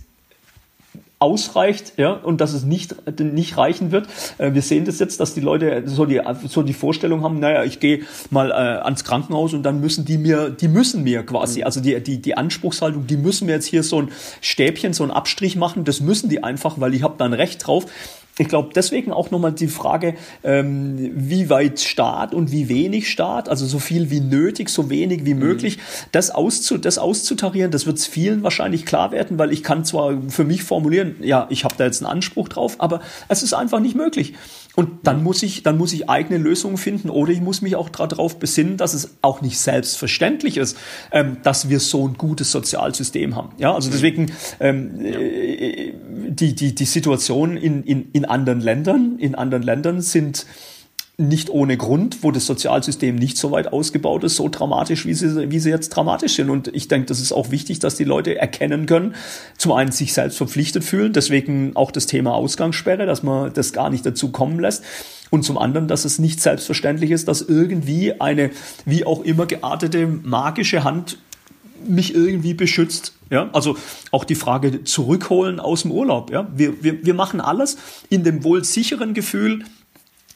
ausreicht, ja, und dass es nicht, nicht reichen wird. Äh, wir sehen das jetzt, dass die Leute so die, so die Vorstellung haben, naja, ich gehe mal äh, ans Krankenhaus und dann müssen die mir, die müssen mir quasi, also die, die, die Anspruchshaltung, die müssen mir jetzt hier so ein Stäbchen, so ein Abstrich machen, das müssen die einfach, weil ich habe dann Recht drauf ich glaube, deswegen auch nochmal die Frage, ähm, wie weit Staat und wie wenig Staat, also so viel wie nötig, so wenig wie mhm. möglich, das, auszu, das auszutarieren, das wird es vielen wahrscheinlich klar werden, weil ich kann zwar für mich formulieren, ja, ich habe da jetzt einen Anspruch drauf, aber es ist einfach nicht möglich. Und dann muss ich, dann muss ich eigene Lösungen finden oder ich muss mich auch darauf besinnen, dass es auch nicht selbstverständlich ist, ähm, dass wir so ein gutes Sozialsystem haben. Ja, also deswegen ähm, äh, die, die, die Situation in, in, in anderen Ländern, in anderen Ländern sind nicht ohne Grund, wo das Sozialsystem nicht so weit ausgebaut ist, so dramatisch, wie sie, wie sie jetzt dramatisch sind. Und ich denke, das ist auch wichtig, dass die Leute erkennen können, zum einen sich selbst verpflichtet fühlen, deswegen auch das Thema Ausgangssperre, dass man das gar nicht dazu kommen lässt. Und zum anderen, dass es nicht selbstverständlich ist, dass irgendwie eine wie auch immer geartete magische Hand mich irgendwie beschützt. Ja, also auch die Frage zurückholen aus dem Urlaub. Ja, wir, wir, wir machen alles in dem wohl sicheren Gefühl,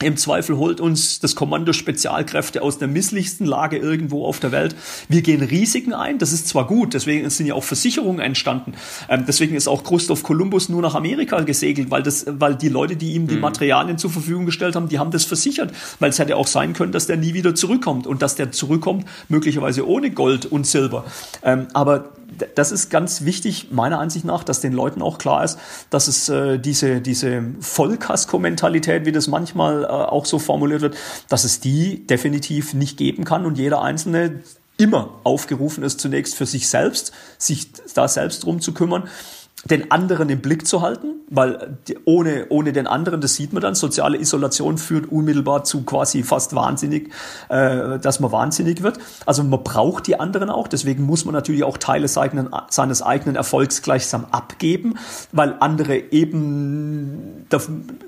im Zweifel holt uns das Kommando Spezialkräfte aus der misslichsten Lage irgendwo auf der Welt. Wir gehen Risiken ein. Das ist zwar gut, deswegen sind ja auch Versicherungen entstanden. Ähm, deswegen ist auch Christoph Kolumbus nur nach Amerika gesegelt, weil das, weil die Leute, die ihm die mhm. Materialien zur Verfügung gestellt haben, die haben das versichert, weil es hätte auch sein können, dass der nie wieder zurückkommt und dass der zurückkommt möglicherweise ohne Gold und Silber. Ähm, aber das ist ganz wichtig, meiner Ansicht nach, dass den Leuten auch klar ist, dass es äh, diese, diese Vollkasko-Mentalität, wie das manchmal auch so formuliert wird, dass es die definitiv nicht geben kann und jeder Einzelne immer aufgerufen ist, zunächst für sich selbst, sich da selbst drum zu kümmern den anderen im Blick zu halten, weil ohne, ohne den anderen, das sieht man dann, soziale Isolation führt unmittelbar zu quasi fast wahnsinnig, äh, dass man wahnsinnig wird. Also man braucht die anderen auch, deswegen muss man natürlich auch Teile seines, seines eigenen Erfolgs gleichsam abgeben, weil andere eben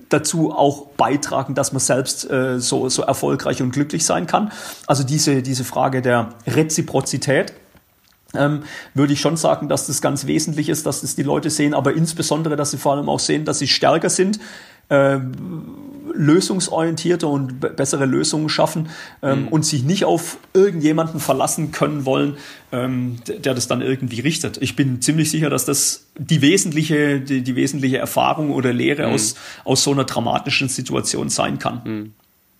dazu auch beitragen, dass man selbst äh, so, so erfolgreich und glücklich sein kann. Also diese, diese Frage der Reziprozität. Ähm, würde ich schon sagen, dass das ganz wesentlich ist, dass das die Leute sehen, aber insbesondere, dass sie vor allem auch sehen, dass sie stärker sind, äh, lösungsorientierter und bessere Lösungen schaffen ähm, mhm. und sich nicht auf irgendjemanden verlassen können wollen, ähm, der das dann irgendwie richtet. Ich bin ziemlich sicher, dass das die wesentliche, die, die wesentliche Erfahrung oder Lehre mhm. aus, aus so einer dramatischen Situation sein kann. Mhm.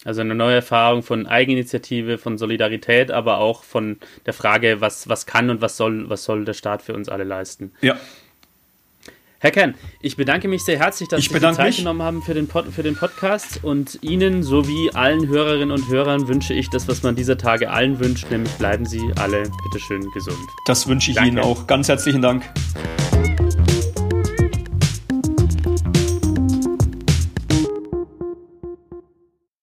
Also eine neue Erfahrung von Eigeninitiative, von Solidarität, aber auch von der Frage, was, was kann und was soll, was soll der Staat für uns alle leisten. Ja. Herr Kern, ich bedanke mich sehr herzlich, dass ich Sie Zeit mich. genommen haben für den, Pod, für den Podcast und Ihnen sowie allen Hörerinnen und Hörern wünsche ich das, was man dieser Tage allen wünscht, nämlich bleiben Sie alle bitteschön gesund. Das wünsche ich Danke. Ihnen auch. Ganz herzlichen Dank.